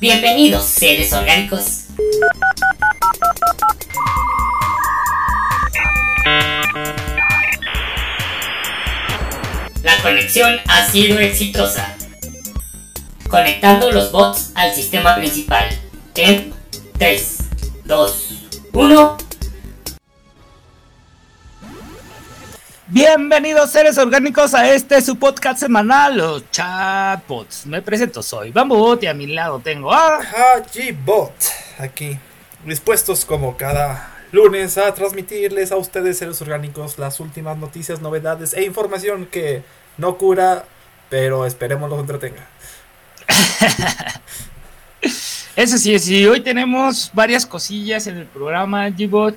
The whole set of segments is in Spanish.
Bienvenidos, seres orgánicos. La conexión ha sido exitosa. Conectando los bots al sistema principal. En 3, 2, 1. Bienvenidos seres orgánicos a este su podcast semanal, los chatbots. Me presento, soy Bambot y a mi lado tengo a... Hajibot, aquí, dispuestos como cada lunes a transmitirles a ustedes seres orgánicos las últimas noticias, novedades e información que no cura, pero esperemos los entretenga. Eso sí, sí, hoy tenemos varias cosillas en el programa, G-Bot.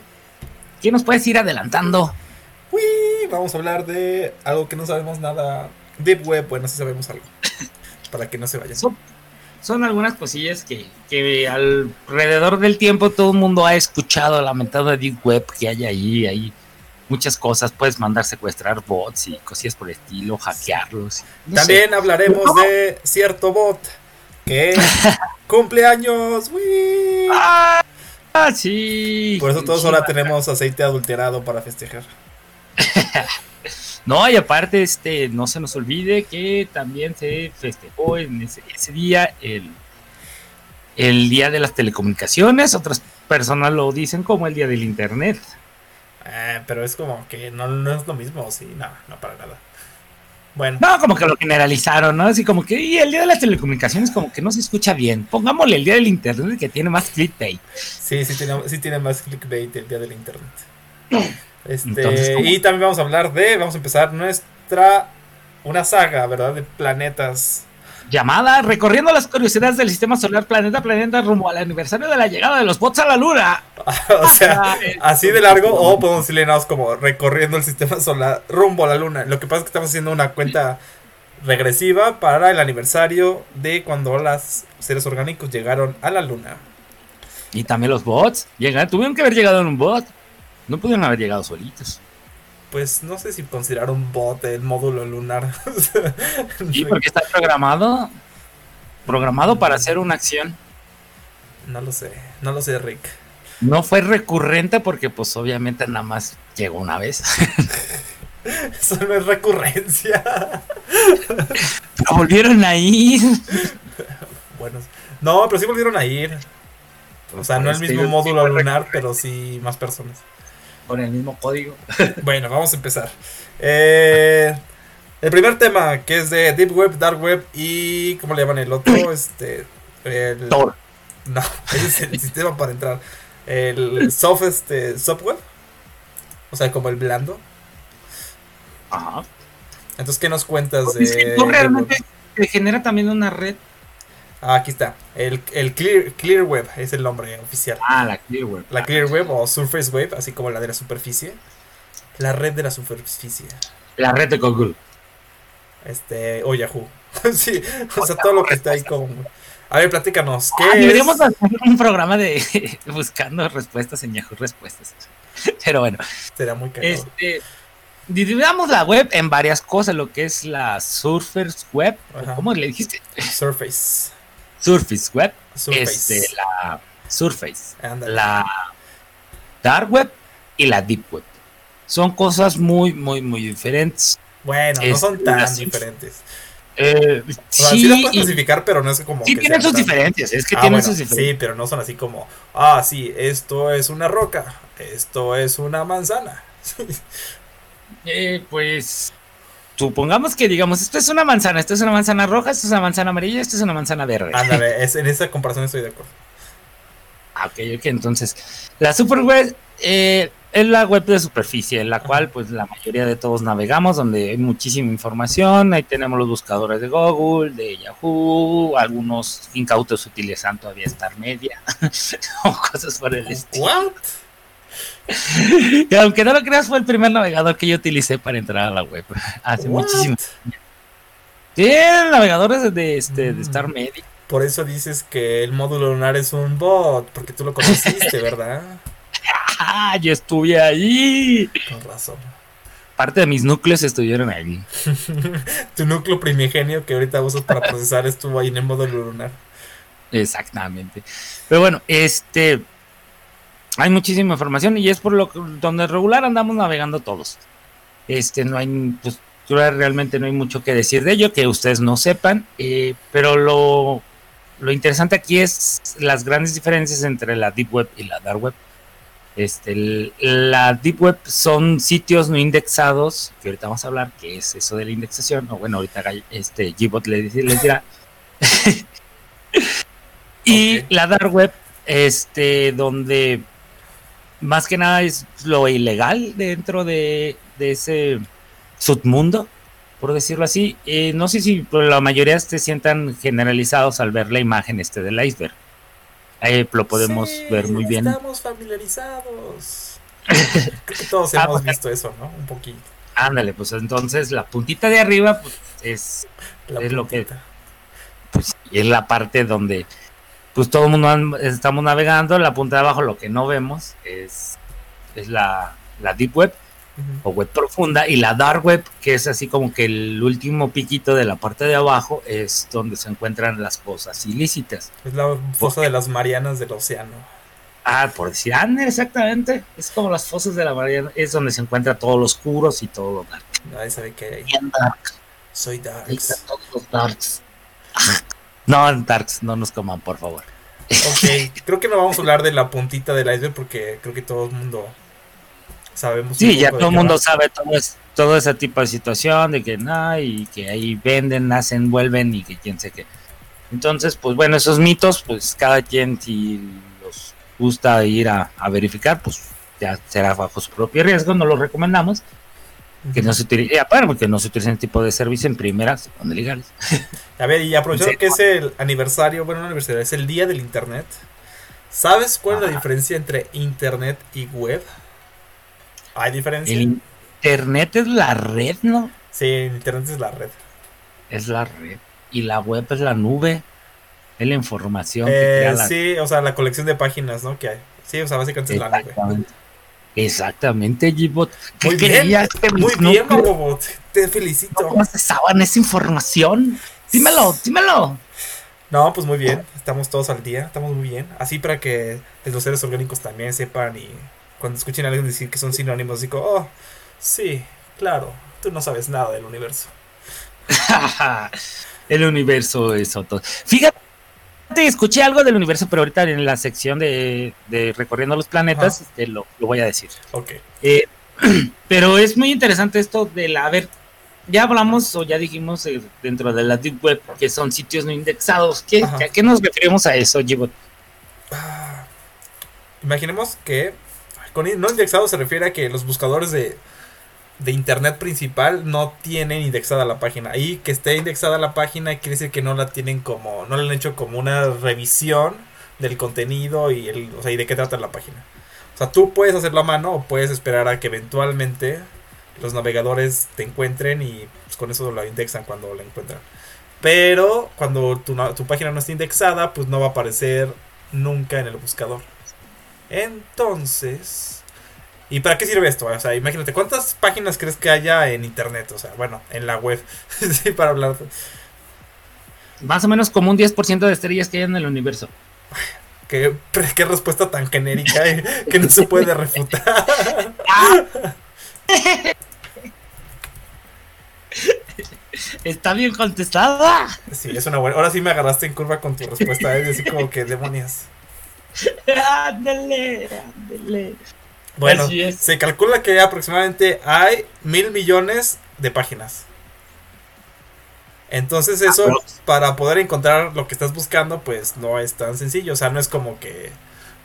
¿Qué nos puedes ir adelantando? Uy, vamos a hablar de algo que no sabemos nada. Deep Web, bueno, sí sabemos algo. Para que no se vayan. Son, son algunas cosillas que, que alrededor del tiempo todo el mundo ha escuchado lamentado de Deep Web que hay ahí, hay muchas cosas, puedes mandar secuestrar bots y cosillas por el estilo, hackearlos. no También sé. hablaremos de cierto bot que cumple años. uy. Ah, sí. Por eso todos ahora tenemos aceite adulterado para festejar. No, y aparte, este, no se nos olvide que también se festejó en ese, ese día el, el día de las telecomunicaciones. Otras personas lo dicen como el día del internet. Eh, pero es como que no, no es lo mismo, sí, no, no para nada. Bueno, No, como que lo generalizaron, ¿no? Así como que y el día de las telecomunicaciones como que no se escucha bien. Pongámosle el día del internet que tiene más clickbait. sí, sí tiene, sí tiene más clickbait el día del internet. Este, y también vamos a hablar de, vamos a empezar nuestra, una saga, ¿verdad? De planetas. Llamada Recorriendo las curiosidades del sistema solar planeta planeta rumbo al aniversario de la llegada de los bots a la luna. o sea, Ah, así de largo, o podemos decirle más como recorriendo el sistema solar rumbo a la luna. Lo que pasa es que estamos haciendo una cuenta regresiva para el aniversario de cuando los seres orgánicos llegaron a la luna. Y también los bots. Llegan, tuvieron que haber llegado en un bot. No pudieron haber llegado solitos. Pues no sé si considerar un bot el módulo lunar. Sí, porque está programado. Programado para hacer una acción. No lo sé, no lo sé, Rick. No fue recurrente porque pues obviamente nada más llegó una vez. Eso no es recurrencia. Pero volvieron a ir. bueno, no, pero sí volvieron a ir. O sea, no el mismo módulo lunar, pero sí más personas. Con el mismo código. Bueno, vamos a empezar. Eh, el primer tema, que es de Deep Web, Dark Web y. ¿Cómo le llaman el otro? Este. El, Tor. No, es el sistema para entrar. El soft, este, software. O sea, como el blando. Ajá. Entonces, ¿qué nos cuentas de. Pues Es que realmente te genera también una red. Ah, aquí está. El, el Clear, Clear Web es el nombre oficial. Ah, la Clearware. La Clear Web o Surface Web, así como la de la superficie. La red de la superficie. La red de Google. Este, o Yahoo. sí, o sea, todo lo que está ahí como. A ver, platícanos. ¿Qué Ah, es? deberíamos hacer un programa de buscando respuestas en Yahoo Respuestas. Pero bueno, Será muy cagado. este dividamos la web en varias cosas, lo que es la Surface Web. ¿cómo le dijiste? Surface. Surface Web, Surface. este, la Surface, la Dark Web y la Deep Web. Son cosas muy, muy, muy diferentes. Bueno, no son tan las- diferentes. Eh, O sea, sí, sí, puedes clasificar, pero no es como. sí que tienen sus tan- diferencias, es que Ah, tienen bueno, sus diferencias. Sí, pero no son así como. Ah, sí, esto es una roca. Esto es una manzana. Eh, pues supongamos que digamos, esto es una manzana, esto es una manzana roja, esto es una manzana amarilla, esto es una manzana verde. Ándale, es, en esa comparación estoy de acuerdo. Ah, ok, ok, entonces la super web eh, es la web de superficie, en la cual pues la mayoría de todos navegamos, donde hay muchísima información, ahí tenemos los buscadores de Google, de Yahoo, algunos incautos utilizan todavía Star Media, o cosas por el estilo. ¿What? Y aunque no lo creas, fue el primer navegador que yo utilicé para entrar a la web, hace What? muchísimo. Tienen navegadores de, este, de Mm. Star Media. Por eso dices que el módulo lunar es un bot, porque tú lo conociste, ¿verdad? ¡Ah! Yo estuve ahí. Con razón. Parte de mis núcleos estuvieron ahí. tu núcleo primigenio que ahorita usas para procesar estuvo ahí en el módulo lunar. Exactamente. Pero bueno, este hay muchísima información y es por lo que donde regular andamos navegando todos. Este no hay pues realmente no hay mucho que decir de ello que ustedes no sepan, eh, pero lo, lo interesante aquí es las grandes diferencias entre la deep web y la dark web. Este, la Deep Web son sitios no indexados, que ahorita vamos a hablar, que es eso de la indexación, o bueno, ahorita este Gbot les, les dirá. y la Dark Web, este, donde más que nada es lo ilegal dentro de, ese submundo, por decirlo así. Eh, no sé si la mayoría se sientan generalizados al ver la imagen este del iceberg. Ahí lo podemos ver muy bien. Estamos familiarizados. Creo que todos ah, hemos pues, visto eso, ¿no? Un poquito. Ándale, pues entonces la puntita de arriba pues, es, es lo que. Pues es la parte donde pues todo el mundo estamos navegando. La punta de abajo lo que no vemos es, es la, la Deep Web o web profunda y la dark web que es así como que el último piquito de la parte de abajo es donde se encuentran las cosas ilícitas. Es la fosa de las Marianas del océano. Ah, por decir, ah, exactamente. Es como las fosas de la Mariana, es donde se encuentra todo lo oscuros y todo lo dark. Nadie sabe qué hay. Soy dark. No, darks, no nos coman, por favor. Ok, creo que no vamos a hablar de la puntita del iceberg porque creo que todo el mundo sabemos. Sí, ya todo el mundo sabe todo, todo ese tipo de situación, de que no, y que ahí venden, nacen, vuelven y que quién sé qué. Entonces, pues bueno, esos mitos, pues cada quien si los gusta ir a, verificar, pues ya será bajo su propio riesgo, no lo recomendamos. Que no se utilice, porque no se utilicen tipo de servicio en primeras, donde legales. A ver, y aprovechando que es el aniversario, bueno, no aniversario, es el día del internet. ¿Sabes cuál es la diferencia entre internet y web? ¿Hay diferencia? El internet es la red, ¿no? Sí, el internet es la red. Es la red. Y la web es la nube. Es la información que crea eh, la... Sí, o sea, la colección de páginas, ¿no? Que hay. Sí, o sea, básicamente es la nube. Exactamente, Gbot. Muy bien, muy bien, Bobot. Te felicito. ¿Cómo se saben esa información? Dímelo, dímelo. No, pues muy bien. Estamos todos al día. Estamos muy bien. Así para que los seres orgánicos también sepan y cuando escuchen a alguien decir que son sinónimos, digo, oh, sí, claro, tú no sabes nada del universo. el universo es otro. Fíjate, escuché algo del universo, pero ahorita en la sección de, recorriendo los planetas te lo, voy a decir. Ok. Eh, pero es muy interesante esto de la, a ver, ya hablamos o ya dijimos eh, dentro de la Deep Web que son sitios no indexados. ¿Qué, ¿A qué nos referimos a eso, Gibot? Ah, imaginemos que con no indexado se refiere a que los buscadores de, internet principal no tienen indexada la página. Ahí que esté indexada la página quiere decir que no la tienen como, no le han hecho como una revisión del contenido y, el, o sea, y de qué trata la página. O sea, tú puedes hacerlo a mano o puedes esperar a que eventualmente los navegadores te encuentren y pues, con eso la indexan cuando la encuentran. Pero cuando tu, tu página no está indexada, pues no va a aparecer nunca en el buscador. Entonces, ¿y para qué sirve esto? O sea, imagínate, ¿cuántas páginas crees que haya en internet? O sea, bueno, en la web, sí, para hablar. Más o menos como un 10% de estrellas que hay en el universo. Qué, qué respuesta tan genérica eh, que no se puede refutar. Está bien contestada. Sí, es una buena. Ahora sí me agarraste en curva con tu respuesta. Es ¿eh? decir, como que demonios. ándale, ándale. Bueno, se calcula que aproximadamente hay mil millones de páginas. Entonces eso, para poder encontrar lo que estás buscando, pues no es tan sencillo. O sea, no es como que...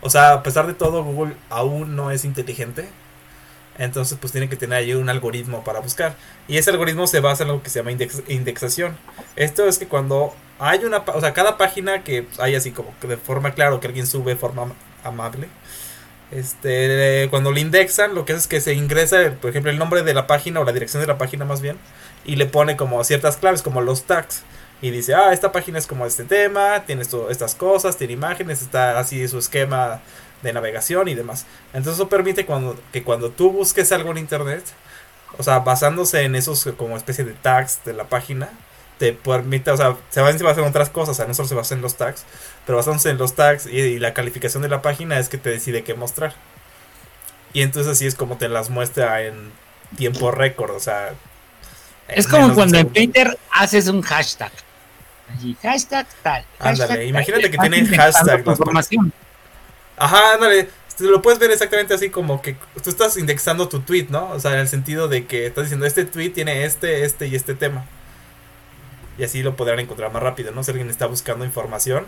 O sea, a pesar de todo, Google aún no es inteligente. Entonces, pues tiene que tener ahí un algoritmo para buscar. Y ese algoritmo se basa en lo que se llama indexación. Esto es que cuando hay una, o sea, cada página que hay así como que de forma clara que alguien sube de forma amable. Este, cuando lo indexan, lo que hace es que se ingresa, por ejemplo, el nombre de la página o la dirección de la página más bien, y le pone como ciertas claves, como los tags. Y dice, ah, esta página es como este tema, tiene esto, estas cosas, tiene imágenes, está así su esquema de navegación y demás. Entonces eso permite cuando, que cuando tú busques algo en internet, o sea, basándose en esos como especie de tags de la página, te permite, o sea, se basan en otras cosas, o sea, no solo se basa en los tags, pero basándose en los tags y, la calificación de la página es que te decide qué mostrar. Y entonces así es como te las muestra en tiempo récord, o sea... Es como cuando en Twitter haces un hashtag. hashtag tal. ándale, imagínate que tienen hashtag. Información. Ajá, ándale. Lo puedes ver exactamente así como que tú estás indexando tu tweet, ¿no? O sea, en el sentido de que estás diciendo, este tweet tiene este, este y este tema y así lo podrán encontrar más rápido, ¿no? Si alguien está buscando información,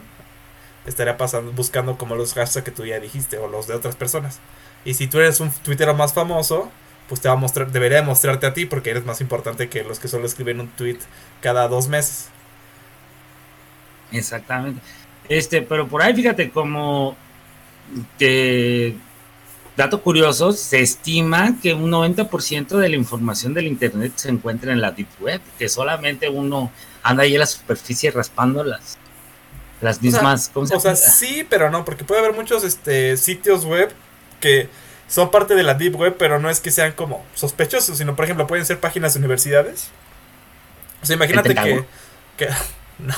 estaría pasando, buscando como los hashtags que tú ya dijiste o los de otras personas. Y si tú eres un tuitero más famoso, pues te va a mostrar, debería mostrarte a ti porque eres más importante que los que solo escriben un tweet cada dos meses. Exactamente. Este, pero por ahí fíjate como que dato curioso, se estima que un 90% de la información del internet se encuentra en la deep web, que solamente uno anda ahí en la superficie raspando las, mismas cosas. O sea, sí, pero no, porque puede haber muchos este, sitios web que son parte de la Deep Web, pero no es que sean como sospechosos, sino, por ejemplo, pueden ser páginas de universidades. O sea, imagínate que, que. No.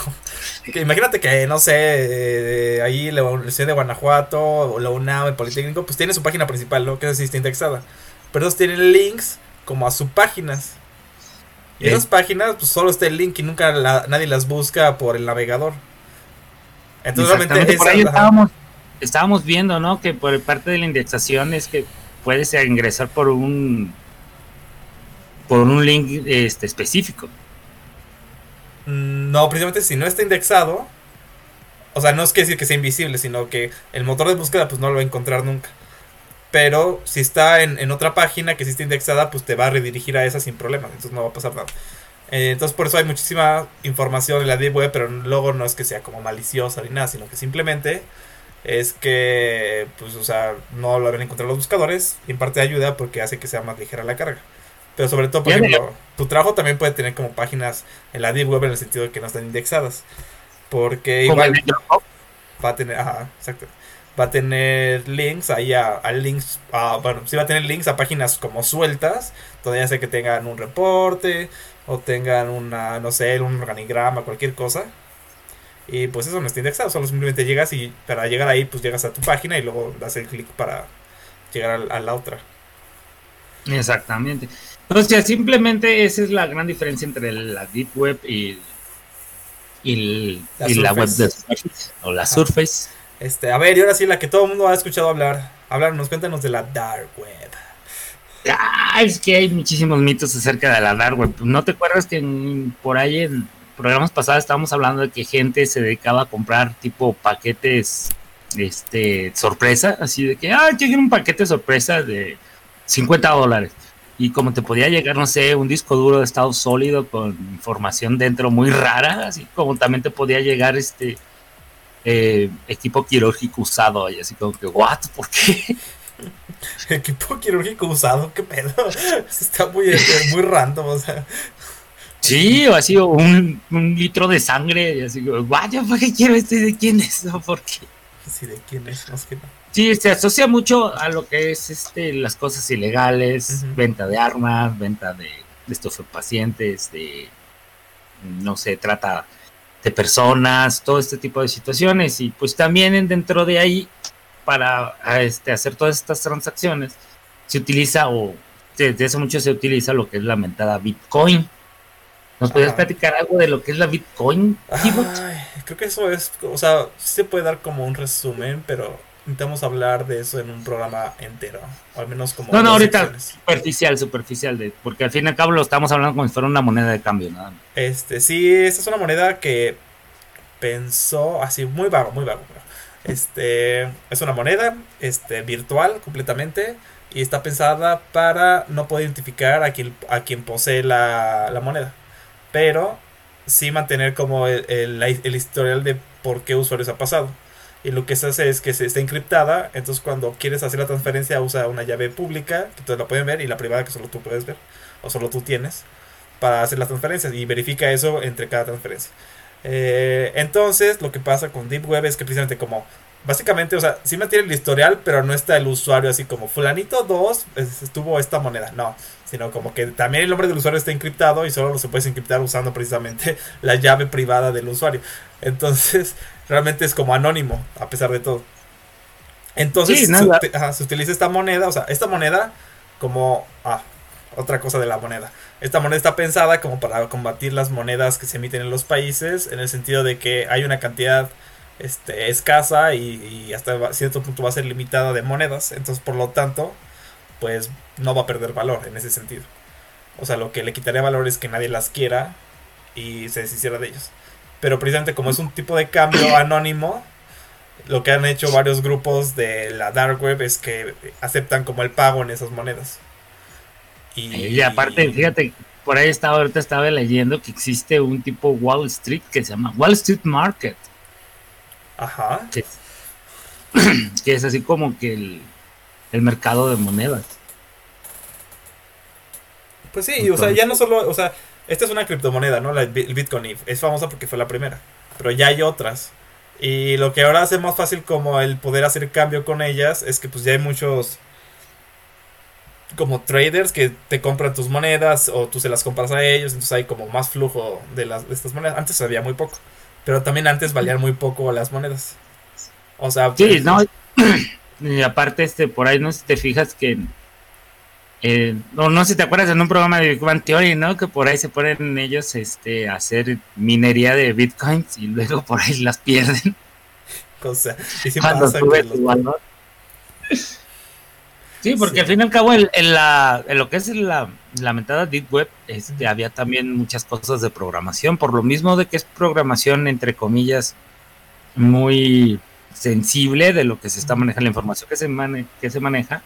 Que imagínate que, no sé, eh, ahí la Universidad de Guanajuato o la UNAM, el Politécnico, pues tiene su página principal, ¿no? Que es así está indexada. Pero ellos tienen links como a sus páginas. Y esas páginas, pues solo está el link y nunca nadie las busca por el navegador. Entonces, realmente por ahí estábamos, estábamos viendo, ¿no? Que por parte de la indexación es que puedes ingresar por un por un link este, específico. Mm, no, precisamente si no está indexado, o sea, no es que decir que sea invisible, sino que el motor de búsqueda pues no lo va a encontrar nunca. Pero si está en, otra página que sí está indexada, pues te va a redirigir a esa sin problema. Entonces no va a pasar nada. Eh, entonces por eso hay muchísima información en la Deep Web, pero luego no es que sea como maliciosa ni nada, sino que simplemente es que, pues, o sea, no lo habían encontrado los buscadores y en parte ayuda porque hace que sea más ligera la carga. Pero sobre todo, por ejemplo, tu trabajo también puede tener como páginas en la Deep Web en el sentido de que no están indexadas. Porque igual va a tener, ajá, exacto va a tener links ahí a, links, bueno, sí va a tener links a páginas como sueltas, ya sea que tengan un reporte o tengan una, no sé, un organigrama, cualquier cosa. Y pues eso no está indexado, solo simplemente llegas y para llegar ahí pues llegas a tu página y luego das el clic para llegar a, la otra. Exactamente. Entonces simplemente esa es la gran diferencia entre la Deep Web y, y, la, web de Surface o la Surface. Este, a ver, y ahora sí, la que todo el mundo ha escuchado hablar. Hablarnos, cuéntanos de la Dark Web. Es que hay muchísimos mitos acerca de la Dark Web. ¿No te acuerdas que por ahí en programas pasados estábamos hablando de que gente se dedicaba a comprar tipo paquetes este sorpresa? Así de que, ah, llegué un paquete sorpresa de 50 dólares. Y como te podía llegar, no sé, un disco duro de estado sólido con información dentro muy rara, así como también te podía llegar este eh, equipo quirúrgico usado y así como que, ¿what? ¿Por qué? equipo quirúrgico usado, qué pedo. Está muy, este, muy random, o sea. Sí, o así un, un litro de sangre y así vaya, ¿para qué quiero este? ¿De quién es? ¿No? ¿Por qué? Sí, ¿de quién es? que no. Sí, se asocia mucho a lo que es este las cosas ilegales, venta de armas, venta de, de estupefacientes, de no sé, trata de personas, todo este tipo de situaciones. Y pues también dentro de ahí, para este, hacer todas estas transacciones, se utiliza, o desde hace mucho se utiliza lo que es la mentada Bitcoin. ¿Nos podrías platicar algo de lo que es la Bitcoin? creo que eso es, o sea, sí se puede dar como un resumen, pero intentamos hablar de eso en un programa entero, o al menos como... No, no, ahorita superficial, superficial, de, porque al fin y al cabo lo estamos hablando como si fuera una moneda de cambio, nada Este, sí, esta es una moneda que pensó, así, muy vago, muy vago, este, es una moneda, este, virtual completamente, y está pensada para no poder identificar a quien, a quien posee la, la moneda, pero sí mantener como el, el, el historial de por qué usuarios ha pasado y lo que se hace es que se está encriptada, entonces cuando quieres hacer la transferencia usa una llave pública, que todos la pueden ver, y la privada que solo tú puedes ver, o solo tú tienes, para hacer las transferencias, y verifica eso entre cada transferencia. Eh, entonces, lo que pasa con Deep Web es que precisamente como básicamente, o sea, sí mantiene el historial, pero no está el usuario así como fulanito 2 estuvo esta moneda, no, sino como que también el nombre del usuario está encriptado y solo se puede encriptar usando precisamente la llave privada del usuario. Entonces, realmente es como anónimo, a pesar de todo. Entonces, se, utiliza esta moneda, o sea, esta moneda como... Ah, otra cosa de la moneda. Esta moneda está pensada como para combatir las monedas que se emiten en los países, en el sentido de que hay una cantidad este, escasa y, hasta cierto punto va a ser limitada de monedas. Entonces, por lo tanto, pues no va a perder valor en ese sentido. O sea, lo que le quitaría valor es que nadie las quiera y se deshiciera de ellos. Pero precisamente como es un tipo de cambio anónimo, lo que han hecho varios grupos de la dark web es que aceptan como el pago en esas monedas. Y, aparte, fíjate, por ahí estaba, ahorita estaba leyendo que existe un tipo Wall Street que se llama Wall Street Market. Ajá. Que, es así como que el, mercado de monedas. Pues sí, o sea, ya no solo, o sea, esta es una criptomoneda, ¿no? La, el Bitcoin es famosa porque fue la primera, pero ya hay otras. Y lo que ahora hace más fácil como el poder hacer cambio con ellas es que pues ya hay muchos como traders que te compran tus monedas o tú se las compras a ellos, entonces hay como más flujo de, las, de estas monedas. Antes había muy poco. Pero también antes valían muy poco las monedas. O sea, sí, pues, no. y aparte, este, por ahí no si te fijas que. Eh, no, no sé si te acuerdas en un programa de Big Theory, ¿no? Que por ahí se ponen ellos este, a hacer minería de bitcoins y luego por ahí las pierden. O sea, y si pasa que los... Sí, porque al fin y al cabo, en, la, lo que es la lamentada Deep Web, este, había también muchas cosas de programación, por lo mismo de que es programación, entre comillas, muy sensible de lo que se está manejando, la información que se, que se maneja.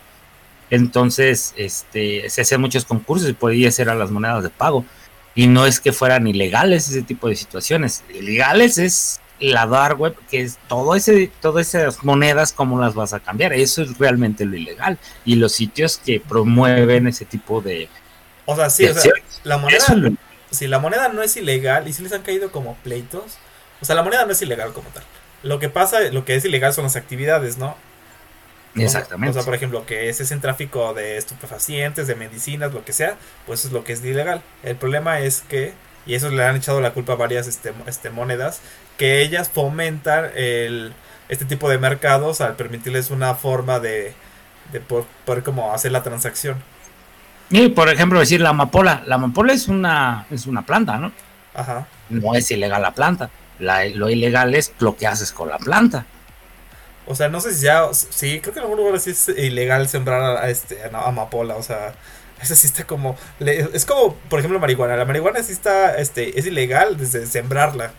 Entonces, este, se hacían muchos concursos y podía ser a las monedas de pago. Y no es que fueran ilegales ese tipo de situaciones. Ilegales es la dark web, que es todo ese, todas esas monedas, cómo las vas a cambiar. Eso es realmente lo ilegal. Y los sitios que promueven ese tipo de. O sea, sí, o sea, la moneda. Si la moneda no es ilegal y si les han caído como pleitos, o sea, la moneda no es ilegal como tal. Lo que pasa, lo que es ilegal son las actividades, ¿no? Exactamente. O sea, por ejemplo, que ese es en tráfico de estupefacientes, de medicinas, lo que sea, pues es lo que es ilegal. El problema es que, y eso le han echado la culpa a varias este, este, monedas, que ellas fomentan el, este tipo de mercados al permitirles una forma de, de poder, como hacer la transacción. Y por ejemplo decir la amapola, la amapola es una es una planta, ¿no? Ajá. No es ilegal la planta, lo ilegal es lo que haces con la planta. O sea, no sé si ya, sí, creo que en algún lugar sí es ilegal sembrar a, este, amapola, o sea, esa sí está como, es como, por ejemplo, marihuana, la marihuana sí está, este, es ilegal desde sembrarla.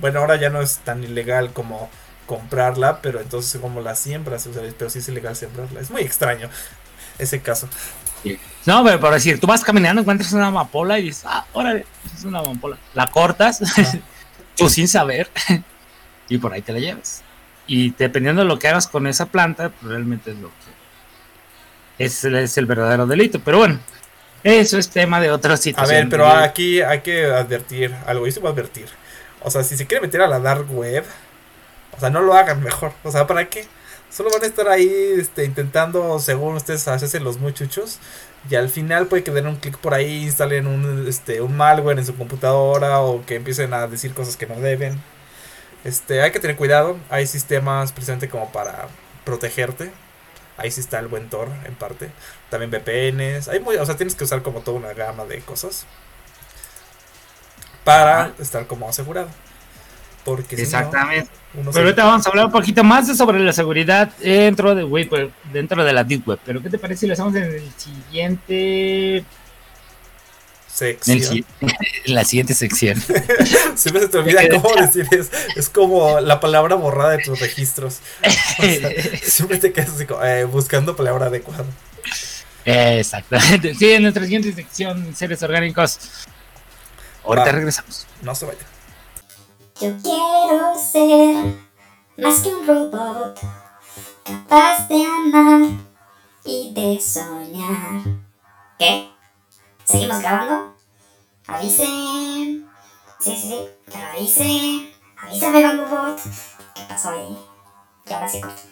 Bueno, ahora ya no es tan ilegal como comprarla, pero entonces como la siembras, o sea, pero sí es ilegal sembrarla. Es muy extraño ese caso. No, pero por decir, tú vas caminando, encuentras una amapola y dices, ah, órale, es una amapola. La cortas, tú sin saber, y por ahí te la llevas. Y dependiendo de lo que hagas con esa planta, pues realmente es lo que es, es el verdadero delito. Pero bueno, eso es tema de otra situación. A ver, pero aquí hay que advertir algo, y se va a advertir o sea, si se quiere meter a la dark web, o sea, no lo hagan mejor. O sea, ¿para qué? Solo van a estar ahí este, intentando, según ustedes, hacerse los muchuchos. Y al final puede que den un clic por ahí, instalen un, este, un malware en su computadora o que empiecen a decir cosas que no deben. Este, hay que tener cuidado. Hay sistemas precisamente como para protegerte. Ahí sí está el buen Tor en parte. También VPNs. Hay muy, o sea, tienes que usar como toda una gama de cosas para estar como asegurado. Porque Exactamente. pero ahorita vamos a hablar un poquito más sobre la seguridad dentro de web, dentro de la deep web. Pero ¿qué te parece si lo hacemos en el siguiente sección? En la siguiente sección. Siempre se te olvida cómo decir es, es como la palabra borrada de tus registros. siempre te quedas así, eh, buscando palabra adecuada. Exactamente. Sí, en nuestra siguiente sección, seres orgánicos. Ahorita regresamos. No se vaya. Yo quiero ser más que un robot, capaz de amar y de soñar. ¿Qué? ¿Seguimos grabando? Avisen. Sí, sí, sí, lo hice. Avísame, Bambubot. ¿Qué pasó ahí? Y ahora corto.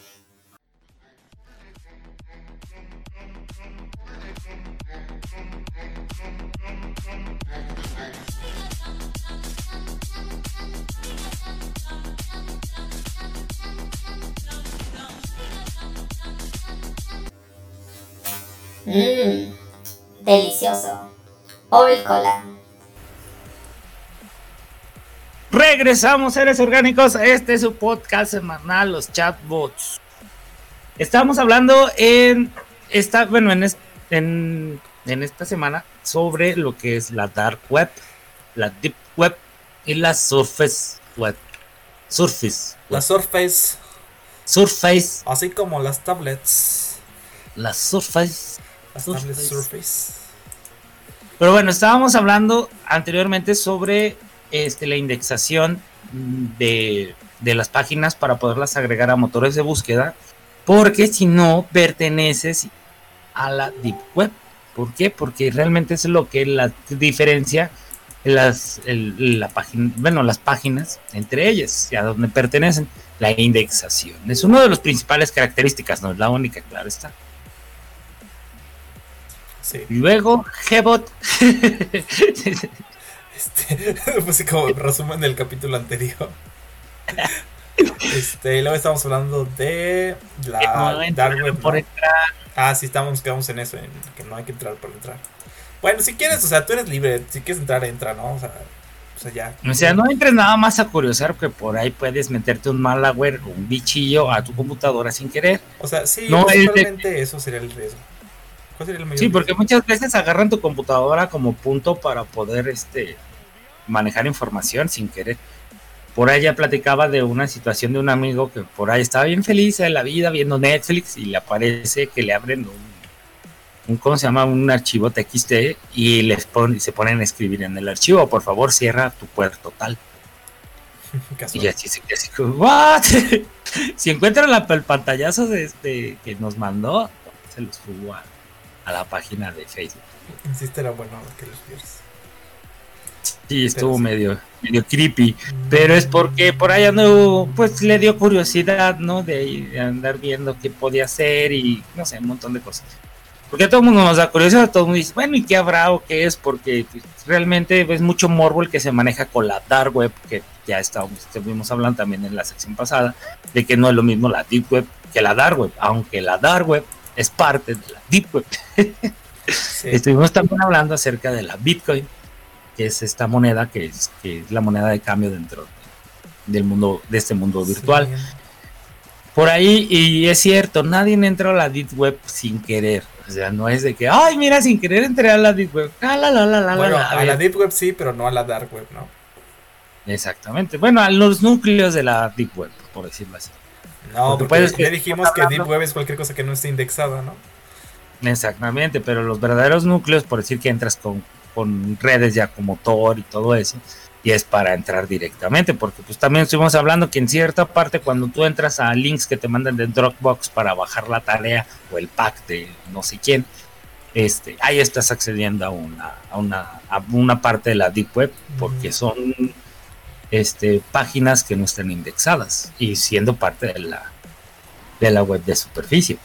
Mmm, delicioso. Oil cola. Regresamos, seres orgánicos. Este es su podcast semanal, los chatbots. Estamos hablando en esta, bueno, en, es- en, en esta semana sobre lo que es la dark web, la deep web y la surface web. Surface. La Surface, Surface. así como las tablets. La surface. Surface. Surface. Pero bueno, estábamos hablando anteriormente sobre este, la indexación de, de las páginas para poderlas agregar a motores de búsqueda, porque si no perteneces a la Deep Web. ¿Por qué? Porque realmente es lo que la diferencia las, el- la página, bueno, las páginas entre ellas y a donde pertenecen. La indexación es una de las principales características, no es la única, claro está. Sí. Luego, Gbot. Este, pues sí, como resumen del capítulo anterior. Este, y luego estamos hablando de la Dark Web. por ¿no? entrar. Ah, sí, estamos, quedamos en eso, en que no hay que entrar por entrar. Bueno, si quieres, o sea, tú eres libre, si quieres entrar, entra, ¿no? O sea, o sea ya. O sea, no entres nada más a curiosar que por ahí puedes meterte un malware o un bichillo a tu computadora sin querer. O sea, sí, No, es de- principalmente eso sería el riesgo. ¿Cuál sería el mayor Sí, porque muchas veces agarran tu computadora como punto para poder este manejar información sin querer. Por ahí ya platicaba de una situación de un amigo que por ahí estaba bien feliz en la vida viendo Netflix y le aparece que le abren un, un ¿cómo se llama? Un archivo TXT y les pon- se ponen a escribir en el archivo, por favor cierra tu puerto tal. Casual. Y así se así ¿what? si encuentran la, el pantallazo de este que nos mandó, se los subo a, a la página de Facebook. Insiste, era bueno que los vieras. Sí, estuvo sí. medio, medio creepy. Pero es porque por ahí ando, pues le dio curiosidad, ¿no? De, de andar viendo qué podía hacer y no sé, un montón de cosas. Porque a todo el mundo nos da curiosidad, todo el mundo dice, bueno, ¿y qué habrá o qué es? Porque realmente es mucho morbo el que se maneja con la dark web, que ya estábamos, estuvimos hablando también en la sección pasada, de que no es lo mismo la deep web que la dark web, aunque la dark web es parte de la deep web. Sí. Estuvimos también hablando acerca de la Bitcoin, que es esta moneda que es, que es la moneda de cambio dentro del mundo, de este mundo virtual. Sí. Por ahí, y es cierto, nadie entra a la Deep Web sin querer. O sea, no es de que, ay, mira, sin querer entré a la Deep Web. Ah, la, la, la, la, Bueno, a la. Deep Web sí, pero no a la Dark Web, ¿no? Exactamente. Bueno, a los núcleos de la Deep Web, por decirlo así. No, Porque porque puedes- ya dijimos que hablando- Deep Web es cualquier cosa que no esté indexada, ¿no? Exactamente, pero los verdaderos núcleos, por decir que entras con, con redes ya como Tor y todo eso, y es para entrar directamente, porque pues también estuvimos hablando que en cierta parte cuando tú entras a links que te mandan de Dropbox para bajar la tarea o el pack de no sé quién, este, ahí estás accediendo a una, a una, a una parte de la Deep Web, porque son este, páginas que no están indexadas y siendo parte de la, de la web de superficie.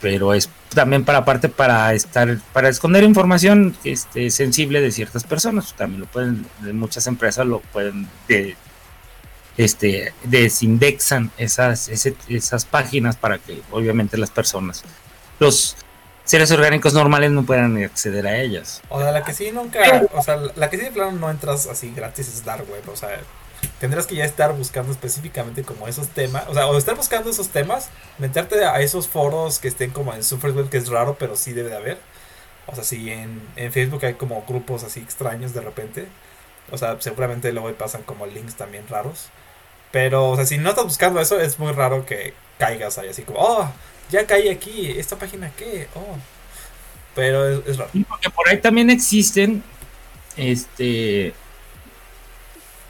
Pero es también para parte para estar para esconder información este, sensible de ciertas personas. También lo pueden de muchas empresas lo pueden de, este desindexan esas ese- esas páginas para que obviamente las personas los seres orgánicos normales no puedan acceder a ellas O sea, la que sí nunca, o sea, la que sí de plano no entras así gratis es Dark Web, o sea, tendrás que ya estar buscando específicamente como esos temas, o sea, o estar buscando esos temas, meterte a esos foros que estén como en Super Web, que es raro, pero sí debe de haber. O sea, si en, en Facebook hay como grupos así extraños de repente, o sea, seguramente luego pasan como links también raros. Pero, o sea, si no estás buscando eso, es muy raro que caigas ahí así como, oh, ya caí aquí, ¿esta página qué? Oh. Pero es, es raro. Porque por ahí también existen este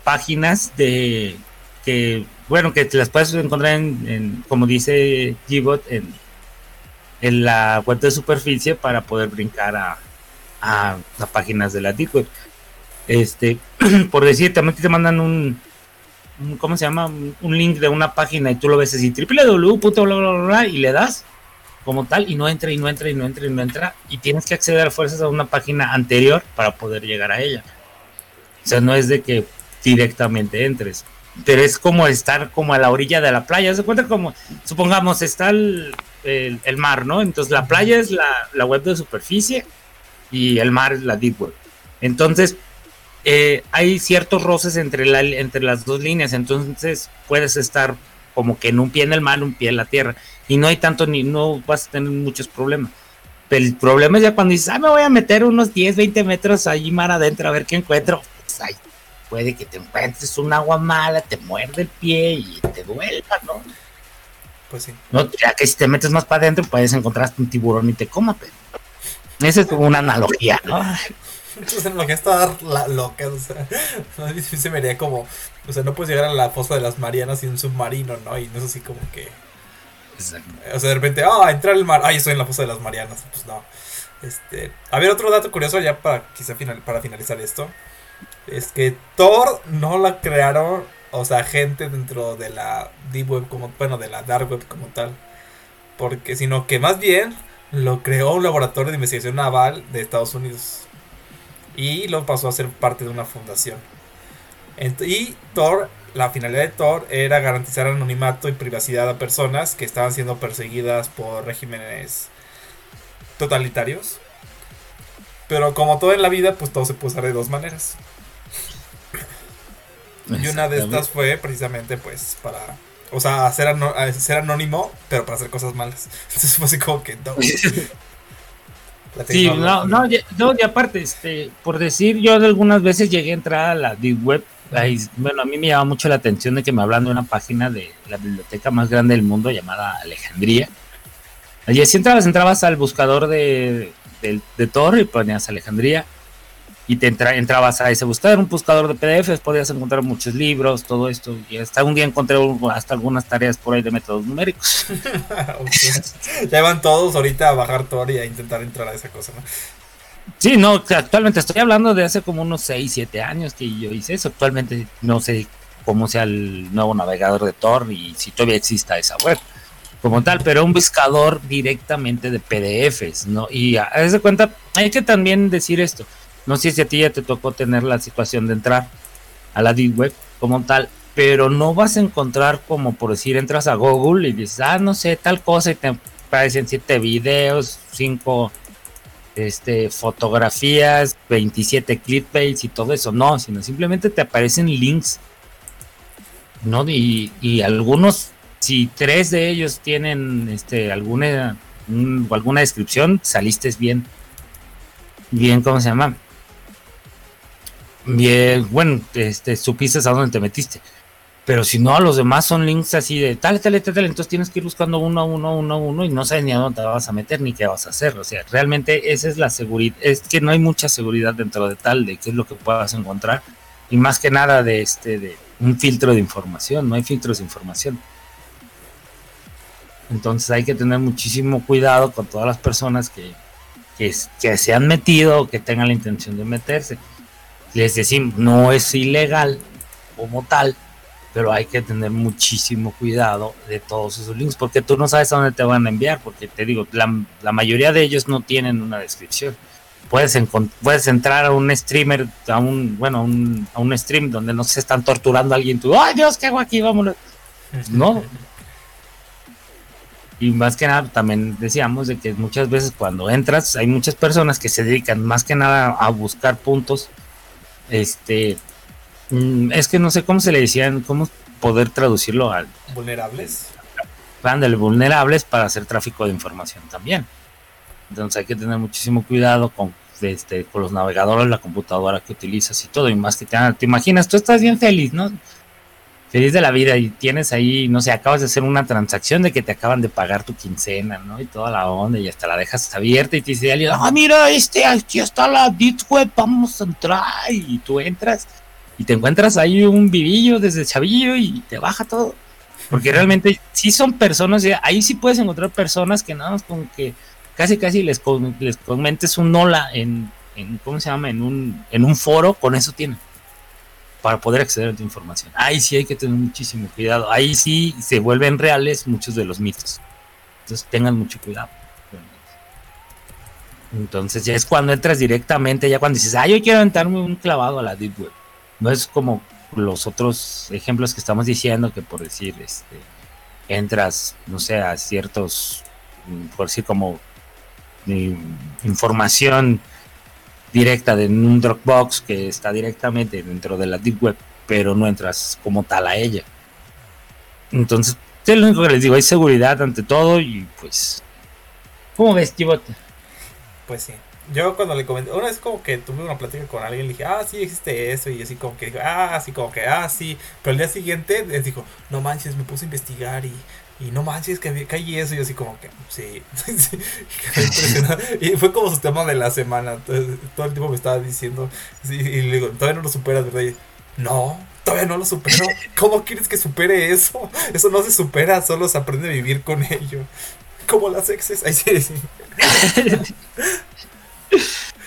páginas de que bueno que te las puedes encontrar en, como dice Gbot en, en la web de superficie para poder brincar a, a, a páginas de la Deep este, por decir, también te mandan un, ¿cómo se llama? Un, link de una página y tú lo ves así, www. bla, bla, bla, y le das como tal y no entra y no entra y no entra y no entra y tienes que acceder a fuerzas a una página anterior para poder llegar a ella. O sea, no es de que directamente entres, pero es como estar como a la orilla de la playa. Se cuenta como, supongamos, está el, el- el mar, ¿no? Entonces la playa es la, la web de superficie y el mar es la deep web. Entonces, eh, hay ciertos roces entre, la, entre las dos líneas, entonces puedes estar como que en un pie en el mar, un pie en la tierra, y no hay tanto, ni no vas a tener muchos problemas. Pero el problema es ya cuando dices, ah, me voy a meter unos 10, 20 metros allí mar adentro a ver qué encuentro. Pues, ay, puede que te encuentres un agua mala, te muerde el pie y te duela, ¿no? Pues sí. ¿no? Ya que si te metes más para adentro puedes encontrar un tiburón y te coma, pero esa es una analogía, ¿no? Entonces en lo que está la loca, o sea, a mí sí se me haría como, o sea, no puedes llegar a la fosa de las Marianas sin un submarino, ¿no? Y no es así como que, o sea, de repente, ah, entrar al mar, ay, estoy en la fosa de las Marianas, pues no. Este, a ver, otro dato curioso ya para quizá final, para finalizar esto, es que Thor no la crearon, o sea, gente dentro de la deep web como, bueno, de la dark web como tal, porque sino que más bien lo creó un laboratorio de investigación naval de Estados Unidos y lo pasó a ser parte de una fundación. Ent- y Thor, la finalidad de Thor era garantizar anonimato y privacidad a personas que estaban siendo perseguidas por regímenes totalitarios. Pero como todo en la vida, pues todo se puede usar de dos maneras. Y una de estas fue precisamente pues para... O sea, a- ser anónimo, pero para hacer cosas malas. Entonces fue así como que... Sí, no, no, ya- no, y aparte, este, por decir, yo de algunas veces llegué a entrar a la Deep Web. ahí, bueno, a mí me llama mucho la atención de que me hablan de una página de la biblioteca más grande del mundo llamada Alejandría. Allí si entrabas, entrabas al buscador de, del- de Tor y ponías Alejandría y te entra- entrabas a ese buscador, un buscador de PDFs, podías encontrar muchos libros, todo esto. Y hasta un día encontré hasta algunas tareas por ahí de métodos numéricos. ya van todos ahorita a bajar Tor y a intentar entrar a esa cosa, ¿no? Sí, no, que actualmente estoy hablando de hace como unos 6, 7 años que yo hice eso. Actualmente no sé cómo sea el nuevo navegador de Tor y si todavía exista esa web como tal, pero un buscador directamente de PDFs, ¿no? Y a haz de cuenta, hay que también decir esto. No sé si a ti ya te tocó tener la situación de entrar a la Deep Web como tal, pero no vas a encontrar como por decir, entras a Google y dices, ah, no sé, tal cosa, y te aparecen siete videos, cinco este, fotografías, 27 clickbaits y todo eso. No, sino simplemente te aparecen links. ¿no? Y, y algunos, si tres de ellos tienen este, alguna, un- alguna descripción, saliste bien. Bien, ¿cómo se llama? Bien, bueno, este, supiste a dónde te metiste. Pero si no, los demás son links así de tal, tal, tal, tal, entonces tienes que ir buscando uno a uno, uno a uno y no sabes ni a dónde te vas a meter ni qué vas a hacer. O sea, realmente esa es la seguridad. Es que no hay mucha seguridad dentro de tal, de qué es lo que puedas encontrar. Y más que nada de este, de un filtro de información, no hay filtros de información. Entonces hay que tener muchísimo cuidado con todas las personas que, que, que se han metido o que tengan la intención de meterse. Les decimos, no es ilegal como tal, pero hay que tener muchísimo cuidado de todos esos links, porque tú no sabes a dónde te van a enviar, porque te digo, la, la mayoría de ellos no tienen una descripción. Puedes, puedes entrar a un streamer, a un, bueno, a un, a un stream donde no se están torturando a alguien, tú, ay Dios, ¿qué hago aquí? Vámonos. No. Y más que nada, también decíamos de que muchas veces cuando entras, hay muchas personas que se dedican más que nada a buscar puntos. Este, mm, es que no sé cómo se le decían, cómo poder traducirlo al Vulnerables. de vulnerables para hacer tráfico de información también. Entonces hay que tener muchísimo cuidado con, este, con los navegadores, la computadora que utilizas y todo. Y más que te, te imaginas, tú estás bien feliz, ¿no? Feliz de la vida y tienes ahí, no sé, acabas de hacer una transacción de que te acaban de pagar tu quincena, ¿no? Y toda la onda y hasta la dejas abierta y te dice alguien, ah, mira, este, aquí está la Deep Web, vamos a entrar. Y tú entras y te encuentras ahí un vivillo desde chavillo y te baja todo. Porque realmente sí son personas, ahí sí puedes encontrar personas que nada más con que casi casi les, les comentes un hola en en ¿cómo se llama? En un, en un foro, con eso tienen para poder acceder a tu información. Ahí sí hay que tener muchísimo cuidado. Ahí sí se vuelven reales muchos de los mitos. Entonces tengan mucho cuidado. Entonces ya es cuando entras directamente, ya cuando dices, ah, yo quiero aventarme un clavado a la Deep Web. No es como los otros ejemplos que estamos diciendo, que por decir, este, entras, no sé, a ciertos, mm, por decir como eh, información directa de un Dropbox que está directamente dentro de la Deep Web, pero no entras como tal a ella. Entonces, es lo único que les digo, hay seguridad ante todo y pues... ¿Cómo ves, Chivote? Pues sí. Yo cuando le comenté, una vez como que tuve una plática con alguien, le dije, ah, sí existe eso, y así como que dijo, ah, así como que, ah, sí. Pero el día siguiente les dijo, no manches, me puse a investigar y, y no manches, que hay eso, y así como que, sí, sí. y fue como su tema de la semana, Entonces, todo el tiempo me estaba diciendo, sí, y le digo, todavía no lo superas, ¿verdad? Y, no, todavía no lo supero. ¿Cómo quieres que supere eso? Eso no se supera, solo se aprende a vivir con ello. Como las exes. Ay, sí, sí.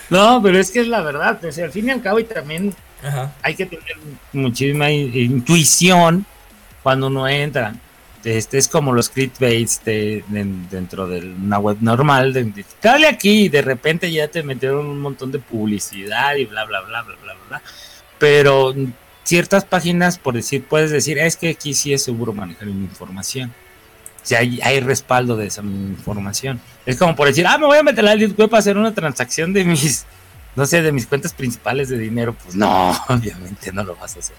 No, pero es que es la verdad. O al fin y al cabo, y también hay que tener muchísima intuición cuando uno entra. Este es como los clickbaits de, dentro de una web normal. De, dale aquí y de repente ya te metieron un montón de publicidad y bla, bla, bla, bla, bla, bla. Pero ciertas páginas, por decir, puedes decir, es que aquí sí es seguro manejar mi información. Si hay, hay respaldo de esa información. Es como por decir, ah, me voy a meter a la web para hacer una transacción de mis, no sé, de mis cuentas principales de dinero. Pues no, obviamente no lo vas a hacer.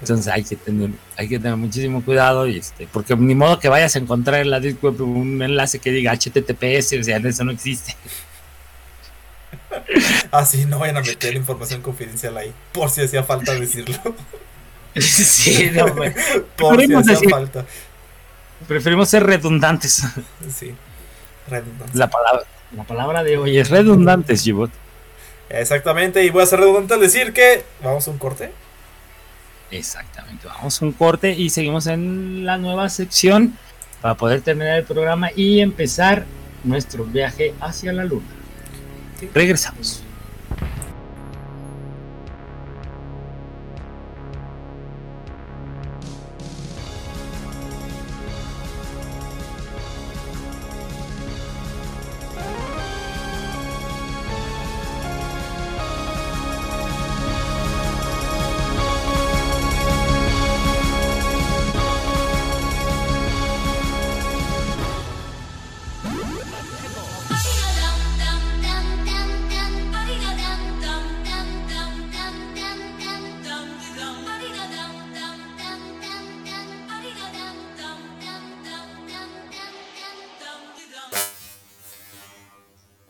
Entonces hay que tener, hay que tener muchísimo cuidado y este, porque ni modo que vayas a encontrar en la Deep Web un enlace que diga HTTPS, o sea, eso no existe. Así no vayan a meter información confidencial ahí, por si hacía falta decirlo. Sí, no, por si hacía falta. Preferimos ser redundantes. Sí, redundantes. La palabra, la palabra de hoy es redundantes, Gibot. Exactamente, y voy a ser redundante al decir que vamos a un corte. Exactamente, vamos a un corte y seguimos en la nueva sección para poder terminar el programa y empezar nuestro viaje hacia la luna. Regresamos.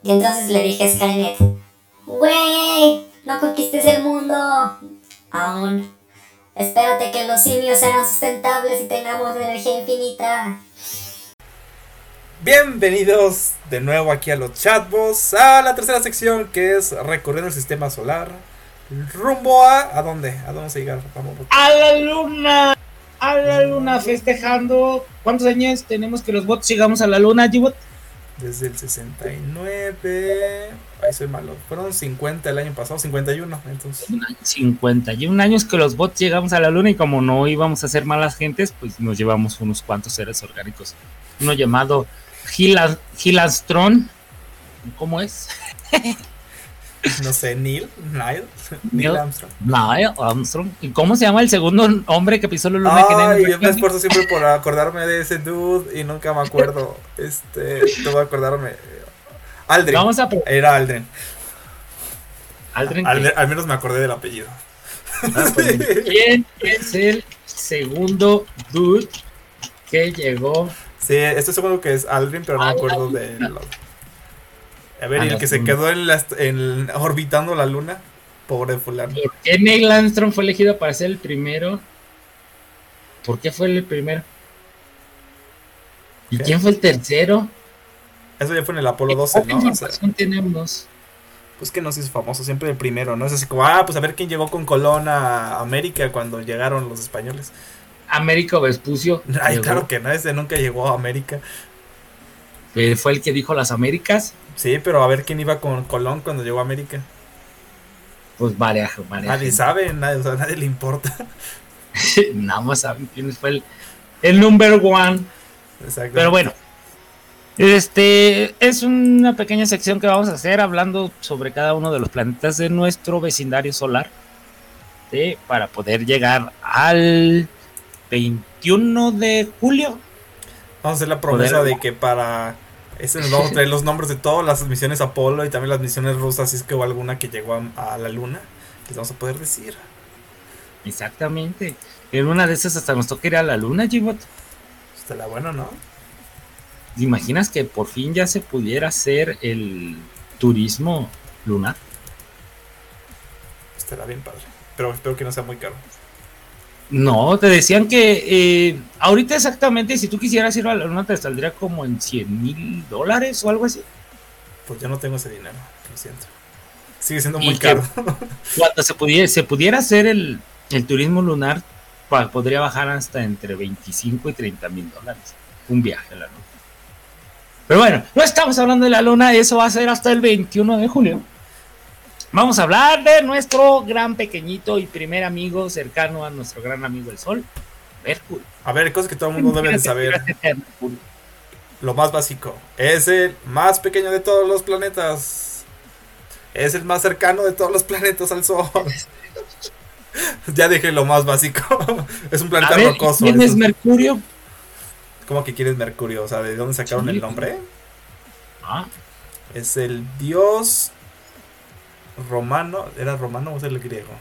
Y entonces le dije a Skynet, ¡Wey! No conquistes el mundo. Aún. Espérate que los simios sean sustentables y tengamos energía infinita. Bienvenidos de nuevo aquí a los chatbots, a la tercera sección que es recorriendo el sistema solar. Rumbo a... ¿A dónde? ¿A dónde vamos a llegar? Vamos. A la luna. A la luna festejando. ¿Cuántos años tenemos que los bots llegamos a la luna, G-Bot? Desde el 69. Ahí soy malo. Fueron 50 el año pasado, 51. Entonces. 51 años que los bots llegamos a la luna y como no íbamos a ser malas gentes, pues nos llevamos unos cuantos seres orgánicos. Uno llamado Gilastron. ¿Cómo es? No sé, Neil, Neil, Neil Armstrong. Neil Armstrong. ¿Y cómo se llama el segundo hombre que pisó la luna? Ay, yo me esfuerzo siempre por acordarme de ese dude y nunca me acuerdo. Este, tengo que acordarme. Aldrin. Vamos a... Era Aldrin. Aldrin. Al, menos me acordé del apellido. Ah, pues, ¿Quién es el segundo dude que llegó? Sí, estoy seguro que es Aldrin, pero no me acuerdo de a ver, y el que se quedó en, la, en orbitando la luna, pobre fulano. ¿Por qué Neil Armstrong fue elegido para ser el primero? ¿Por qué fue el primero? ¿Y quién fue el tercero? Eso ya fue en el Apolo 12, ¿no? información tenemos? Pues que no se hizo famoso, siempre el primero, ¿no? Es así como, ah, pues a ver quién llegó con Colón a América cuando llegaron los españoles. Américo Vespucio. Ay, claro que no, ese nunca llegó a América. Eh, Fue el que dijo las Américas. Sí, pero a ver quién iba con Colón cuando llegó a América. Pues varias, varias. Nadie sabe, nadie, o sea, nadie le importa. Nada más saben quién fue el, el number one. Exacto. Pero bueno, este es una pequeña sección que vamos a hacer hablando sobre cada uno de los planetas de nuestro vecindario solar ¿sí? para poder llegar al 21 de julio. Vamos a hacer la promesa de que para ese nos vamos a traer los nombres de todas las misiones Apolo y también las misiones rusas, si es que hubo alguna que llegó a, a la luna, les vamos a poder decir. Exactamente. En una de esas hasta nos toca ir a la luna, Jibot. Estará bueno, ¿no? ¿Te imaginas que por fin ya se pudiera hacer el turismo lunar? Estará bien padre. Pero espero que no sea muy caro. No, te decían que eh, ahorita exactamente, si tú quisieras ir a la luna, te saldría como en 100 mil dólares o algo así. Pues yo no tengo ese dinero, lo siento. Sigue siendo muy caro. Cuando se pudiera, se pudiera hacer el, el turismo lunar, pa- podría bajar hasta entre 25 y 30 mil dólares. Un viaje a la luna. Pero bueno, no estamos hablando de la luna, eso va a ser hasta el 21 de julio. Vamos a hablar de nuestro gran pequeñito y primer amigo cercano a nuestro gran amigo el Sol, Mercurio. A ver, cosas que todo el mundo debe de saber. Lo más básico. Es el más pequeño de todos los planetas. Es el más cercano de todos los planetas al Sol. ya dije lo más básico. es un A planeta ver, rocoso. ¿quién es. Mercurio? ¿Cómo que quieres Mercurio? O sea, ¿de dónde sacaron el nombre? Ah, Es el dios romano. ¿Era romano o es el griego?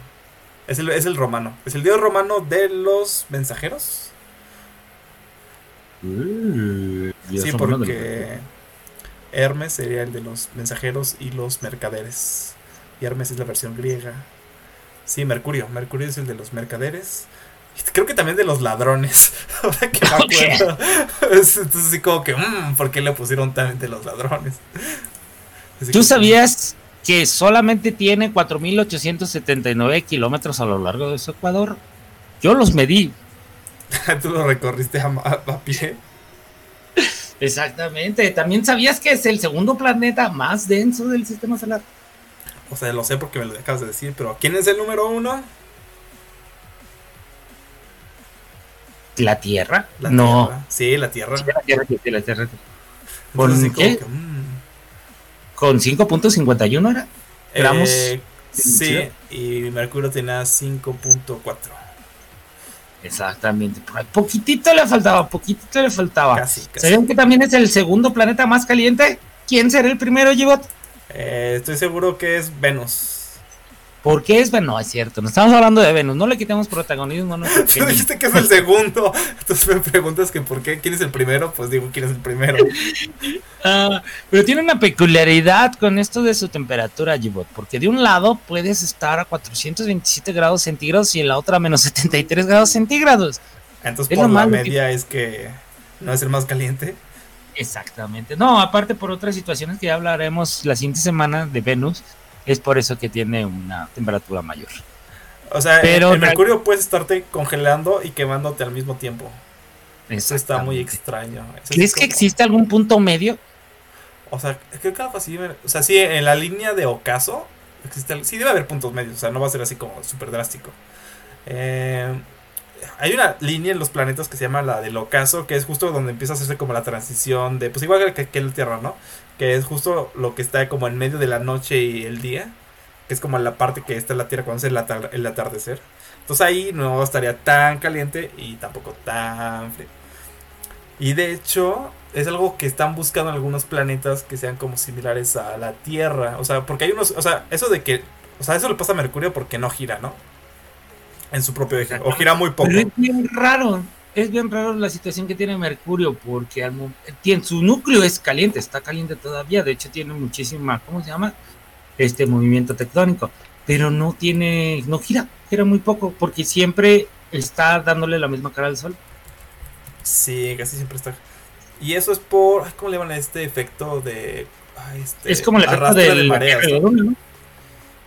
Es el, es el romano. Es el dios romano de los mensajeros. uh, Dios sí, porque Hermes sería el de los mensajeros y los mercaderes. Y Hermes es la versión griega. Sí, Mercurio. Mercurio es el de los mercaderes. Creo que también de los ladrones. Ahora que me acuerdo. Es- Entonces, así como que, mm, ¿por qué le pusieron también de los ladrones? Así ¿Tú que- sabías que solamente tiene 4.879 kilómetros a lo largo de su Ecuador? Yo los medí. Tú lo recorriste a, pie. Exactamente. ¿También sabías que es el segundo planeta más denso del sistema solar? O sea, lo sé porque me lo acabas de decir, pero ¿quién es el número uno? ¿La Tierra? La no. Tierra. Sí, la Tierra. Sí, la Tierra, sí, sí, la Tierra. Entonces, ¿Con así como qué? que, mm. ¿Con 5.51 era? Gramos. Eh, sí, ¿Sí? y Mercurio tenía 5.4. Exactamente. Por ahí Poquitito le faltaba, poquitito le faltaba. Casi, casi. ¿Sabían que también es el segundo planeta más caliente? ¿Quién será el primero, Gibot? Eh, estoy seguro que es Venus. ¿Por qué es Venus? No, es cierto. No estamos hablando de Venus. No le quitemos protagonismo nuestro Tú dijiste que es el segundo. Entonces me preguntas que por qué, quién es el primero, pues digo quién es el primero. Ah, pero tiene una peculiaridad con esto de su temperatura, Gibot. Porque de un lado puedes estar a 427 grados centígrados y en la otra a menos 73 grados centígrados. Entonces Es por la que- media es que no es el más caliente. Exactamente. No, aparte por otras situaciones que ya hablaremos la siguiente semana de Venus, es por eso que tiene una temperatura mayor. O sea, Pero real- Mercurio puedes estarte congelando y quemándote al mismo tiempo. Eso está muy extraño. Eso ¿Crees es que existe algún punto medio? O sea, creo que algo así. O sea, sí, en la línea de ocaso. Existe, sí, debe haber puntos medios. O sea, no va a ser así como súper drástico. Eh, hay una línea en los planetas que se llama la del ocaso. Que es justo donde empieza a hacerse como la transición de. Pues igual que, que la Tierra, ¿no? Que es justo lo que está como en medio de la noche y el día. Que es como la parte que está en la Tierra cuando es el, atar- el atardecer. Entonces ahí no estaría tan caliente y tampoco tan frío. Y de hecho, es algo que están buscando algunos planetas que sean como similares a la Tierra. O sea, porque hay unos. O sea, eso de que. O sea, eso le pasa a Mercurio porque no gira, ¿no? En su propio eje. O gira muy poco. Pero es bien raro. Es bien raro la situación que tiene Mercurio porque al tiene, su núcleo es caliente, está caliente todavía. De hecho, tiene muchísima, ¿cómo se llama? Este movimiento tectónico. Pero no tiene, no gira, gira muy poco porque siempre está dándole la misma cara al Sol. Sí, casi siempre está. Y eso es por. ay, ¿Cómo le llaman a este efecto de. ay, este, es como el efecto del- de mareas, de la. Luna, ¿no?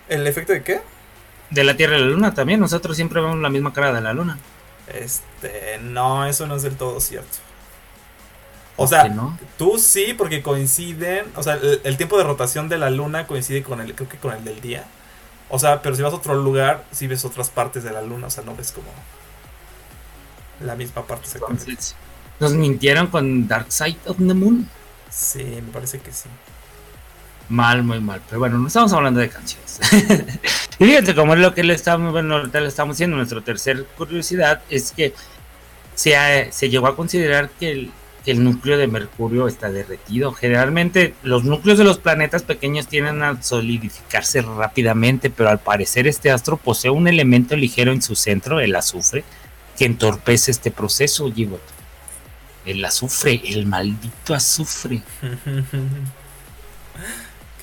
¿El efecto de qué? De la Tierra y la Luna también. Nosotros siempre vemos la misma cara de la Luna. Este. No, eso no es del todo cierto. O sea, ¿Por qué no? tú sí, porque coinciden, o sea, el, el tiempo de rotación de la luna coincide con el, creo que con el del día. O sea, pero si vas a otro lugar, sí ves otras partes de la luna, o sea, no ves como la misma parte. Entonces, nos mintieron con Dark Side of the Moon. Sí, me parece que sí. Mal, muy mal. Pero bueno, no estamos hablando de canciones. y fíjate, como es lo que le estamos, bueno, ahorita le estamos diciendo, nuestra tercera curiosidad es que se, ha- se llegó a considerar que el, el núcleo de Mercurio está derretido. Generalmente los núcleos de los planetas pequeños tienden a solidificarse rápidamente, pero al parecer este astro posee un elemento ligero en su centro, el azufre, que entorpece este proceso, Gibot. El azufre, el maldito azufre.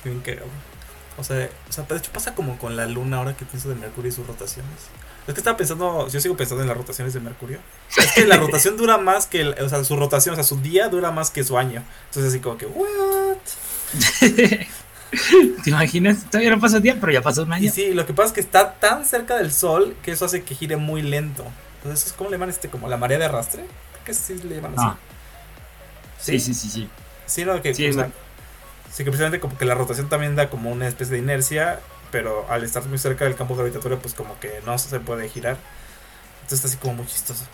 Qué bien. O sea, o sea, de hecho pasa como con la luna ahora que pienso de Mercurio y sus rotaciones. Es que estaba pensando, yo sigo pensando en las rotaciones de Mercurio. Es que la rotación dura más que, el- o sea, su rotación, o sea, su día dura más que su año. Entonces así como que, ¿what? ¿Te imaginas? Todavía no pasó un día, pero ya pasó un Y año. sí, lo que pasa es que está tan cerca del sol que eso hace que gire muy lento. Entonces, ¿es ¿cómo le llaman este? ¿Como la marea de arrastre? Creo que sí le llaman así. Ah. Sí, sí, sí, sí. Sí, no, que, Sí, o sea, no. sí, que precisamente como que la rotación también da como una especie de inercia, pero al estar muy cerca del campo gravitatorio, pues como que no se puede girar. Entonces está así como muy chistoso.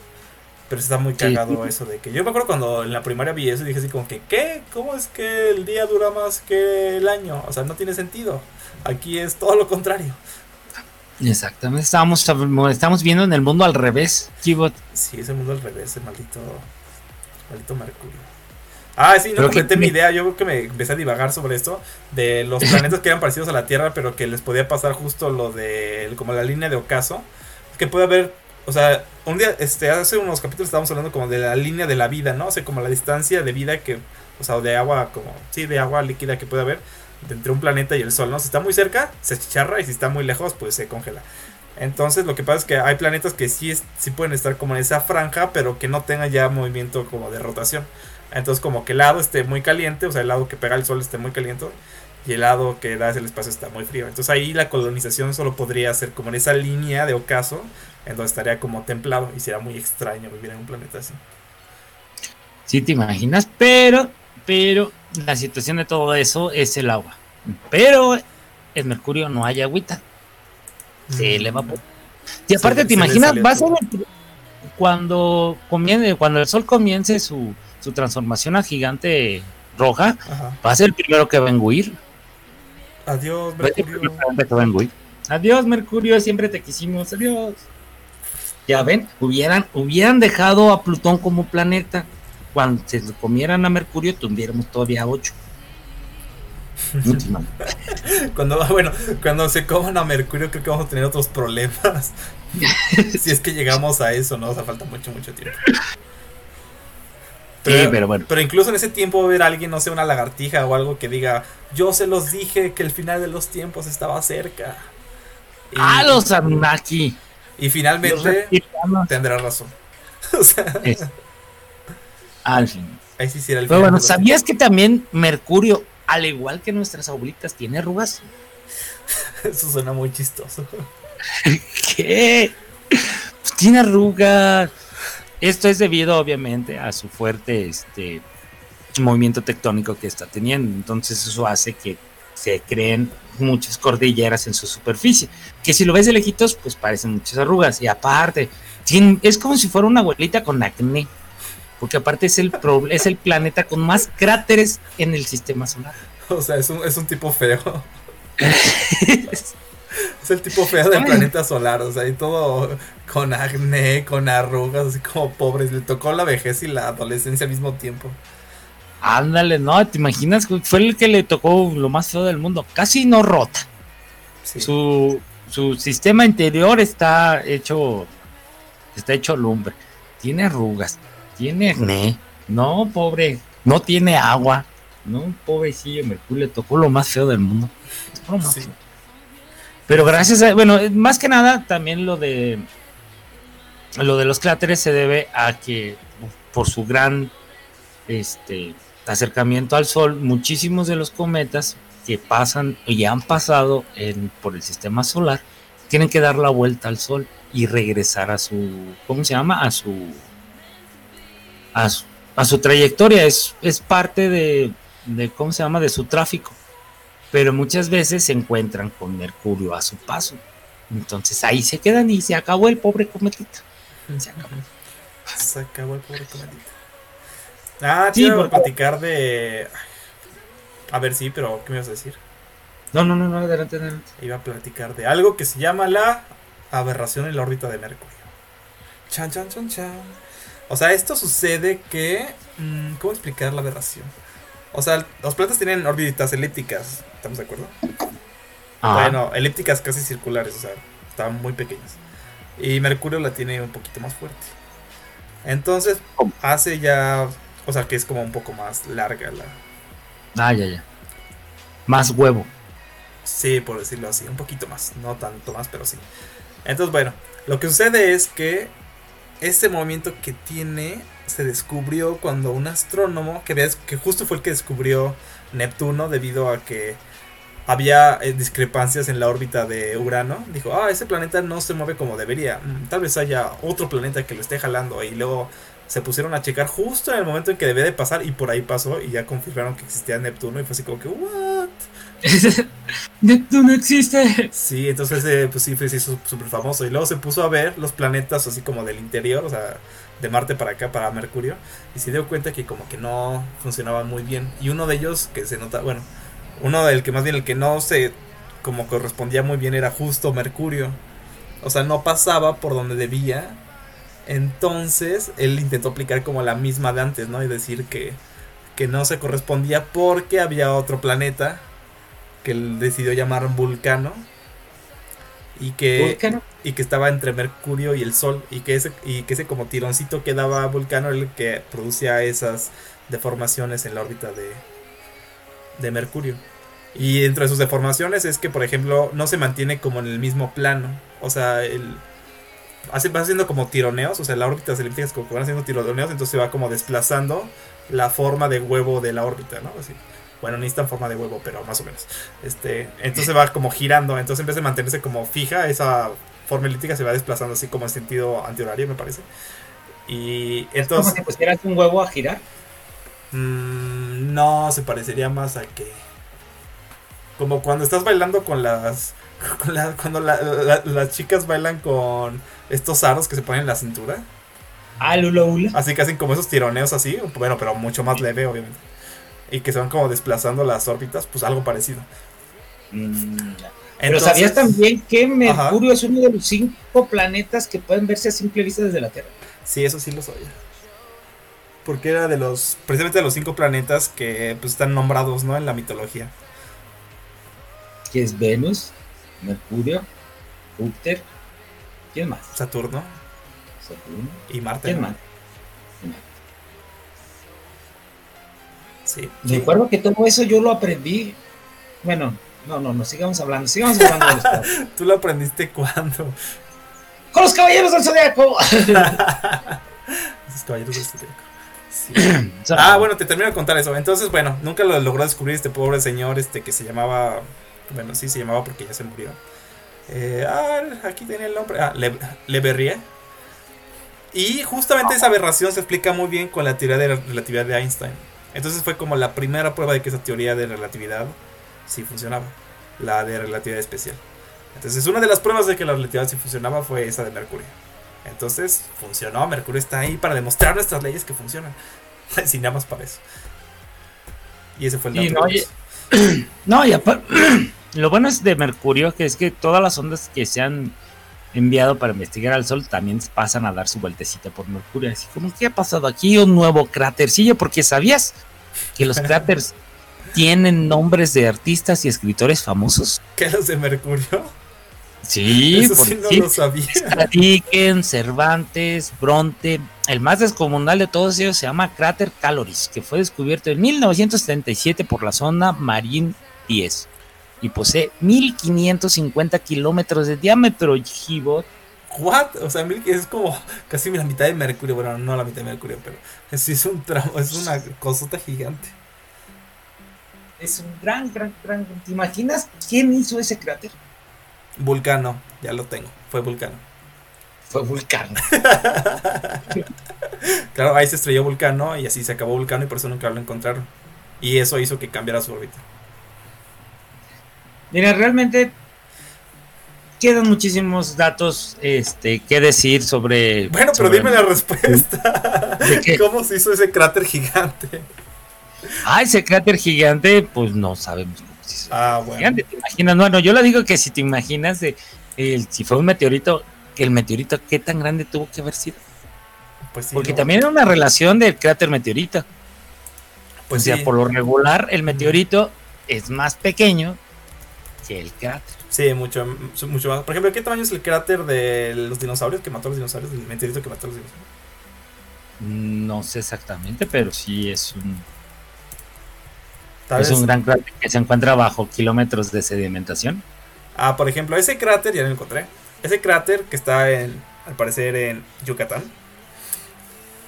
Pero está muy cagado eso de que yo me acuerdo cuando en la primaria vi eso y dije así como que, ¿qué? ¿Cómo es que el día dura más que el año? O sea, no tiene sentido. Aquí es todo lo contrario. Exactamente. Estábamos, estamos viendo en el mundo al revés, Kibot. Sí, es el mundo al revés, el maldito, maldito Mercurio. Ah, sí, no Pero que- completé mi idea. Yo creo que me empecé a divagar sobre esto. De los planetas que eran parecidos a la Tierra, pero que les podía pasar justo lo de. como la línea de ocaso. Que puede haber. O sea, un día, este, hace unos capítulos estábamos hablando como de la línea de la vida, ¿no? O sea, como la distancia de vida que. O sea, de agua, como. Sí, de agua líquida que puede haber entre un planeta y el Sol, ¿no? Si está muy cerca, se chicharra y si está muy lejos, pues se congela. Entonces, lo que pasa es que hay planetas que sí, es- sí pueden estar como en esa franja, pero que no tengan ya movimiento como de rotación. Entonces, como que el lado esté muy caliente, o sea, el lado que pega el sol esté muy caliente, y el lado que da el espacio está muy frío. Entonces, ahí la colonización solo podría ser como en esa línea de ocaso, en donde estaría como templado, y sería muy extraño vivir en un planeta así. Sí, te imaginas, pero, pero la situación de todo eso es el agua. Pero en Mercurio no hay agüita. Se eleva por- Y aparte, ¿te imaginas? Va a ser cuando, comience, cuando el sol comience su, su transformación a gigante roja, Ajá. va a ser el primero que va a enguir. Adiós, Mercurio. va a. Adiós, Mercurio, siempre te quisimos. Adiós. Ya ven, hubieran, hubieran dejado a Plutón como planeta. Cuando se lo comieran a Mercurio, tuviéramos todavía ocho. Cuando, bueno, cuando se coman a Mercurio, creo que vamos a tener otros problemas. si es que llegamos a eso, ¿no? O sea, falta mucho, mucho tiempo. Sí, pero bueno. Pero incluso en ese tiempo va a haber alguien, no sé, una lagartija o algo que diga, yo se los dije que el final de los tiempos estaba cerca. Y, ¡Ah, los Anunnaki! y finalmente tendrá razón. o sea, Es- Al fin. ahí sí hiciera el Pero final bueno, ¿sabías que también Mercurio, al igual que nuestras abuelitas, tiene arrugas? Eso suena muy chistoso. ¿Qué? Pues tiene arrugas. Esto es debido, obviamente, a su fuerte este, movimiento tectónico que está teniendo. Entonces, eso hace que se creen muchas cordilleras en su superficie. Que si lo ves de lejitos, pues parecen muchas arrugas. Y aparte, es como si fuera una abuelita con acné. Porque aparte es el, pro- es el planeta con más cráteres en el sistema solar. O sea, es un, es un tipo feo. Es el tipo feo del Ay. planeta solar, o sea, y todo con acné, con arrugas, así como pobres. Le tocó la vejez y la adolescencia al mismo tiempo. Ándale, no, ¿te imaginas? Fue el que le tocó lo más feo del mundo. Casi no rota. Sí. Su, su sistema interior está hecho está hecho lumbre. Tiene arrugas, tiene acné. No, pobre, no tiene agua. No, pobrecillo, Mercurio le tocó lo más feo del mundo. Lo más Sí. feo. Pero gracias a, bueno, más que nada también lo de lo de los cráteres se debe a que por su gran este acercamiento al sol, muchísimos de los cometas que pasan y han pasado en, por el sistema solar tienen que dar la vuelta al sol y regresar a su ¿cómo se llama? a su a su, a su trayectoria, es, es parte de, de, ¿cómo se llama?, de su tráfico. Pero muchas veces se encuentran con Mercurio a su paso. Entonces ahí se quedan y se acabó el pobre cometita. Se acabó. Se acabó el pobre cometita. Ah, te iba a platicar de. A ver, sí, pero ¿qué me ibas a decir? No, no, no, no, adelante, adelante. Iba a platicar de algo que se llama la aberración en la órbita de Mercurio. Chan, chan, chan, chan. O sea, esto sucede que. Mmm, ¿Cómo explicar la aberración? O sea, los planetas tienen órbitas elípticas, ¿estamos de acuerdo? Ah. Bueno, elípticas casi circulares, o sea, están muy pequeñas. Y Mercurio la tiene un poquito más fuerte. Entonces, hace ya. O sea, que es como un poco más larga la. Ah, ya, ya. Más huevo. Sí, por decirlo así, un poquito más. No tanto más, pero sí. Entonces, bueno, lo que sucede es que este movimiento que tiene se descubrió cuando un astrónomo, que, que justo fue el que descubrió Neptuno debido a que había eh, discrepancias en la órbita de Urano, dijo, ah, ese planeta no se mueve como debería, mm, tal vez haya otro planeta que lo esté jalando y luego se pusieron a checar justo en el momento en que debía de pasar y por ahí pasó y ya confirmaron que existía Neptuno y fue así como que, ¿what? Neptuno existe. Sí, entonces eh, pues sí, fue súper famoso y luego se puso a ver los planetas así como del interior, o sea, de Marte para acá, para Mercurio, y se dio cuenta que como que no funcionaban muy bien. Y uno de ellos que se nota, bueno, uno del que más bien el que no se como correspondía muy bien era justo Mercurio. O sea, no pasaba por donde debía. Entonces, él intentó aplicar como la misma de antes, ¿no? Y decir que, que no se correspondía porque había otro planeta que él decidió llamar Vulcano y que y que estaba entre Mercurio y el Sol y que ese y que ese como tironcito que daba Vulcano el que producía esas deformaciones en la órbita de de Mercurio. Y entre sus deformaciones es que por ejemplo no se mantiene como en el mismo plano. O sea el hace va haciendo como tironeos o sea la órbita elípticas como que van haciendo tironeos entonces se va como desplazando la forma de huevo de la órbita no así bueno, ni forma de huevo, pero más o menos. Este, entonces va como girando. Entonces en vez de mantenerse como fija, esa forma elíptica se va desplazando así como en sentido antihorario, me parece. Y entonces. ¿Cómo si pusieras un huevo a girar? Mmm, no, se parecería más a que. Como cuando estás bailando con las. cuando las chicas bailan con estos aros que se ponen en la cintura. Ah, Lula Así que hacen como esos tironeos así. Bueno, pero mucho más leve, obviamente y que se van como desplazando las órbitas, pues algo parecido. Mm, Pero sabías también que Mercurio es uno de los cinco planetas que pueden verse a simple vista desde la Tierra. Sí, eso sí lo sabía. Porque era de los, precisamente de los cinco planetas que pues, están nombrados, ¿no? En la mitología. Que es Venus, Mercurio, Júpiter, ¿quién más? Saturno. Saturno. Y Marte. ¿Quién más? Sí. Recuerdo que todo eso yo lo aprendí. Bueno, no, no, no, sigamos hablando, sigamos hablando de. ¿Tú lo aprendiste cuándo? Con los caballeros del zodiaco. Esos caballeros del zodiaco. ah, bueno, te termino de contar eso. Entonces, bueno, nunca lo logró descubrir este pobre señor, este que se llamaba, bueno, sí se llamaba porque ya se murió. Eh, ah, aquí tenía el nombre. Ah, Le, Le Y justamente esa aberración se explica muy bien con la teoría de la relatividad de Einstein. Entonces fue como la primera prueba de que esa teoría de relatividad sí funcionaba, la de relatividad especial. Entonces una de las pruebas de que la relatividad sí funcionaba fue esa de Mercurio. Entonces funcionó, Mercurio está ahí para demostrar nuestras leyes que funcionan. Sin nada más para eso. Y ese fue el dato. no, y aparte, lo bueno es de Mercurio que es que todas las ondas que se han enviado para investigar al Sol también pasan a dar su vueltecita por Mercurio. Así como, ¿qué ha pasado aquí? Un nuevo crátercillo, porque sabías que los cráteres tienen nombres de artistas y escritores famosos. ¿Qué los de Mercurio? Sí, Eso sí no lo sabía. Dickens, Cervantes, Bronte. El más descomunal de todos ellos se llama cráter Caloris, que fue descubierto en 1977 por la zona Marine 10 y posee 1550 kilómetros de diámetro, Gibot. ¿What? O sea, es como casi la mitad de Mercurio. Bueno, no la mitad de Mercurio, pero es, es un tramo, es una cosota gigante. Es un gran, gran, gran. ¿Te imaginas quién hizo ese cráter? Vulcano, ya lo tengo. Fue Vulcano. Fue Vulcano. claro, ahí se estrelló Vulcano y así se acabó Vulcano y por eso nunca lo encontraron. Y eso hizo que cambiara su órbita. Mira, realmente quedan muchísimos datos este, que decir sobre. Bueno, pero sobre- dime la respuesta. ¿De qué? ¿Cómo se hizo ese cráter gigante? Ah, ese cráter gigante, pues no sabemos cómo se hizo. Ah, bueno. Gigante, ¿te imaginas? Bueno, yo le digo que si te imaginas de, el- si fue un meteorito, que el meteorito, ¿qué tan grande tuvo que haber sido? Pues sí, Porque ¿no? también era una relación del cráter meteorito. Pues o sea, sí. por lo regular, el meteorito es más pequeño que el cráter. Sí, mucho, mucho más. Por ejemplo, ¿qué tamaño es el cráter de los dinosaurios que mató a los dinosaurios? El meteorito que mató a los dinosaurios. No sé exactamente, pero sí es un, Tal es un gran cráter que se encuentra bajo kilómetros de sedimentación. Ah, por ejemplo, ese cráter, ya lo encontré. Ese cráter que está en, al parecer, en Yucatán,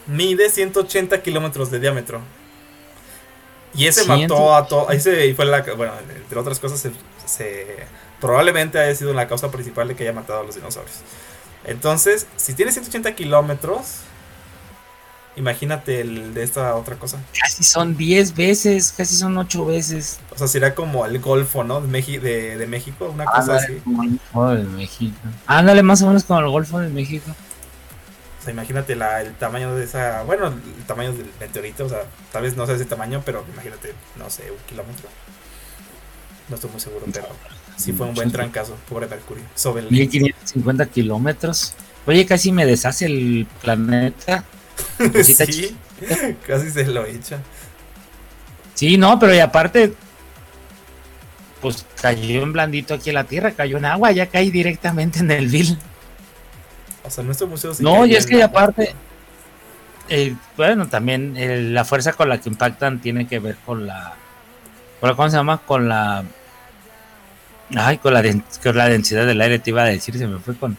mide 180 kilómetros de diámetro. Y ese mató a todo. Fue la. Bueno, entre otras cosas, se, se- probablemente haya sido la causa principal de que haya matado a los dinosaurios. Entonces, si tiene 180 kilómetros, imagínate el de esta otra cosa. Casi son 10 veces, casi son 8 veces. O sea, sería como el Golfo, ¿no? De, Meji- de, de México, una cosa Ándale, así. como el Golfo de México. Ándale, más o menos como el Golfo de México. O sea, imagínate la, el tamaño de esa. Bueno, el tamaño del meteorito. O sea, tal vez no sea ese tamaño, pero imagínate, no sé, un kilómetro. No estoy muy seguro, pero sí fue un buen trancazo, pobre Mercurio. Sobre el. 1550 kilómetros. Oye, casi me deshace el planeta. sí, casi se lo echa. Sí, no, pero y aparte, pues cayó en blandito aquí en la Tierra, cayó en agua, ya caí directamente en el vil. O sea, seguro si No, y es que aparte, eh, bueno, también eh, la fuerza con la que impactan tiene que ver con la, con la- ¿cómo se llama? Con la, ay, con la, con la densidad del aire, te iba a decir, se me fue con,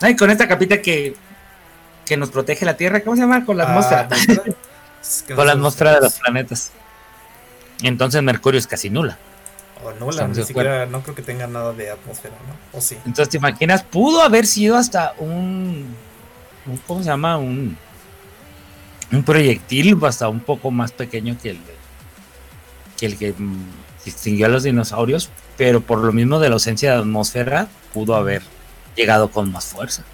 ay, con esta capita que, que nos protege la Tierra, ¿cómo se llama? Con la Ah, atmósfera, con la atmósfera de los planetas. Entonces Mercurio es casi nula. O no, la, Estamos ni siquiera, no creo que tenga nada de atmósfera, ¿no? O sí. Entonces, ¿te imaginas? Pudo haber sido hasta un, un- ¿cómo se llama? Un, un proyectil hasta un poco más pequeño que el, de- que el que mm, extinguió a los dinosaurios, pero por lo mismo de la ausencia de atmósfera, pudo haber llegado con más fuerza.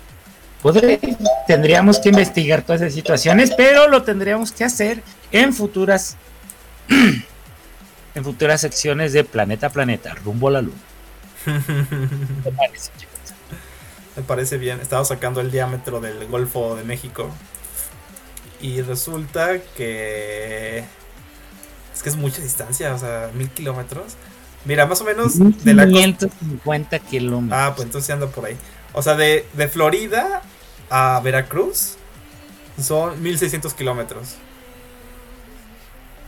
Podré- tendríamos que investigar todas esas situaciones, pero lo tendríamos que hacer en futuras en futuras secciones de Planeta a Planeta, rumbo a la luna. ¿Qué te parece, chicos? Me parece bien. Estaba sacando el diámetro del Golfo de México. Y resulta que. Es que es mucha distancia, o sea, mil kilómetros. Mira, más o menos de la costa. 550 kilómetros. Ah, pues entonces ando por ahí. O sea, de, de Florida a Veracruz son 1600 kilómetros.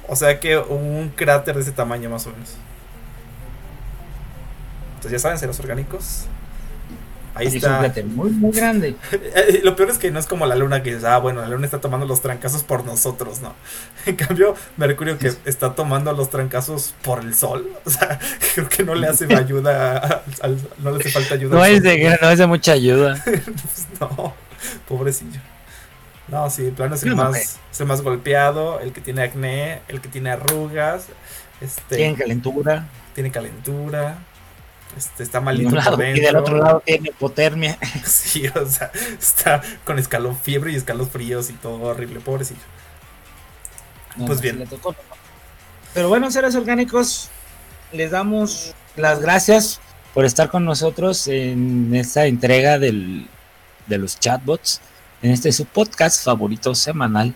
O sea que un cráter de ese tamaño más o menos. Entonces ya saben, ceros orgánicos. Ahí Es un está. muy, muy grande. Eh, Lo peor es que no es como la luna que dices, ah, bueno, la luna está tomando los trancazos por nosotros, ¿no? En cambio, Mercurio que está tomando los trancazos por el sol, o sea, creo que no le hace ayuda, a- al- no le hace falta ayuda. No es, de, no es de mucha ayuda. Pues no, pobrecillo. No, sí, el plano es el no más, es el más golpeado, el que tiene acné, el que tiene arrugas, este, Tienen calentura. tiene calentura, este, está malito un lado, por y del otro lado tiene hipotermia. Sí, o sea, está con escalón fiebre y escalofríos y todo horrible, pobrecillo. Pues No, bien. tocó. Pero bueno, seres orgánicos, les damos las gracias por estar con nosotros en esta entrega del, de los chatbots, en este su podcast favorito semanal.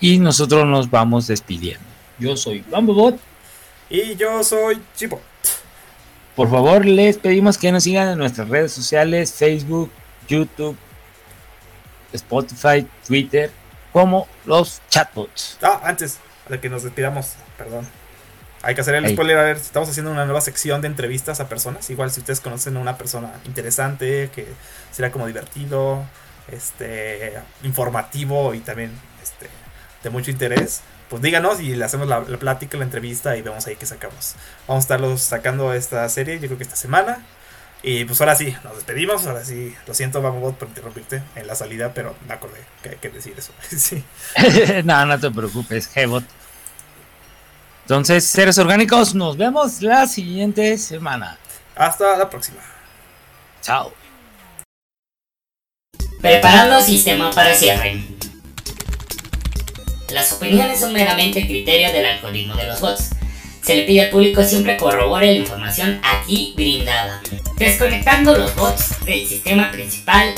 Y nosotros nos vamos despidiendo. Yo soy Bambobot. Y yo soy Chipo. Por favor, les pedimos que nos sigan en nuestras redes sociales, Facebook, YouTube, Spotify, Twitter, como los chatbots. Ah, antes de que nos despidamos, perdón. Hay que hacer el spoiler. A ver, estamos haciendo una nueva sección de entrevistas a personas. Igual si ustedes conocen a una persona interesante, que será como divertido, este, informativo y también este, de mucho interés, pues díganos y le hacemos la, la plática, la entrevista y vemos ahí qué sacamos. Vamos a estarlos sacando esta serie, yo creo que esta semana. Y pues ahora sí, nos despedimos. Ahora sí, lo siento, Mamobot, por interrumpirte en la salida, pero me acordé que hay que decir eso. sí. no, no te preocupes, Gbot. Entonces, seres orgánicos, nos vemos la siguiente semana. Hasta la próxima. Chao. Preparando sistema para cierre. Las opiniones son meramente criterio del algoritmo de los bots. Se le pide al público siempre corrobore la información aquí brindada. Desconectando los bots del sistema principal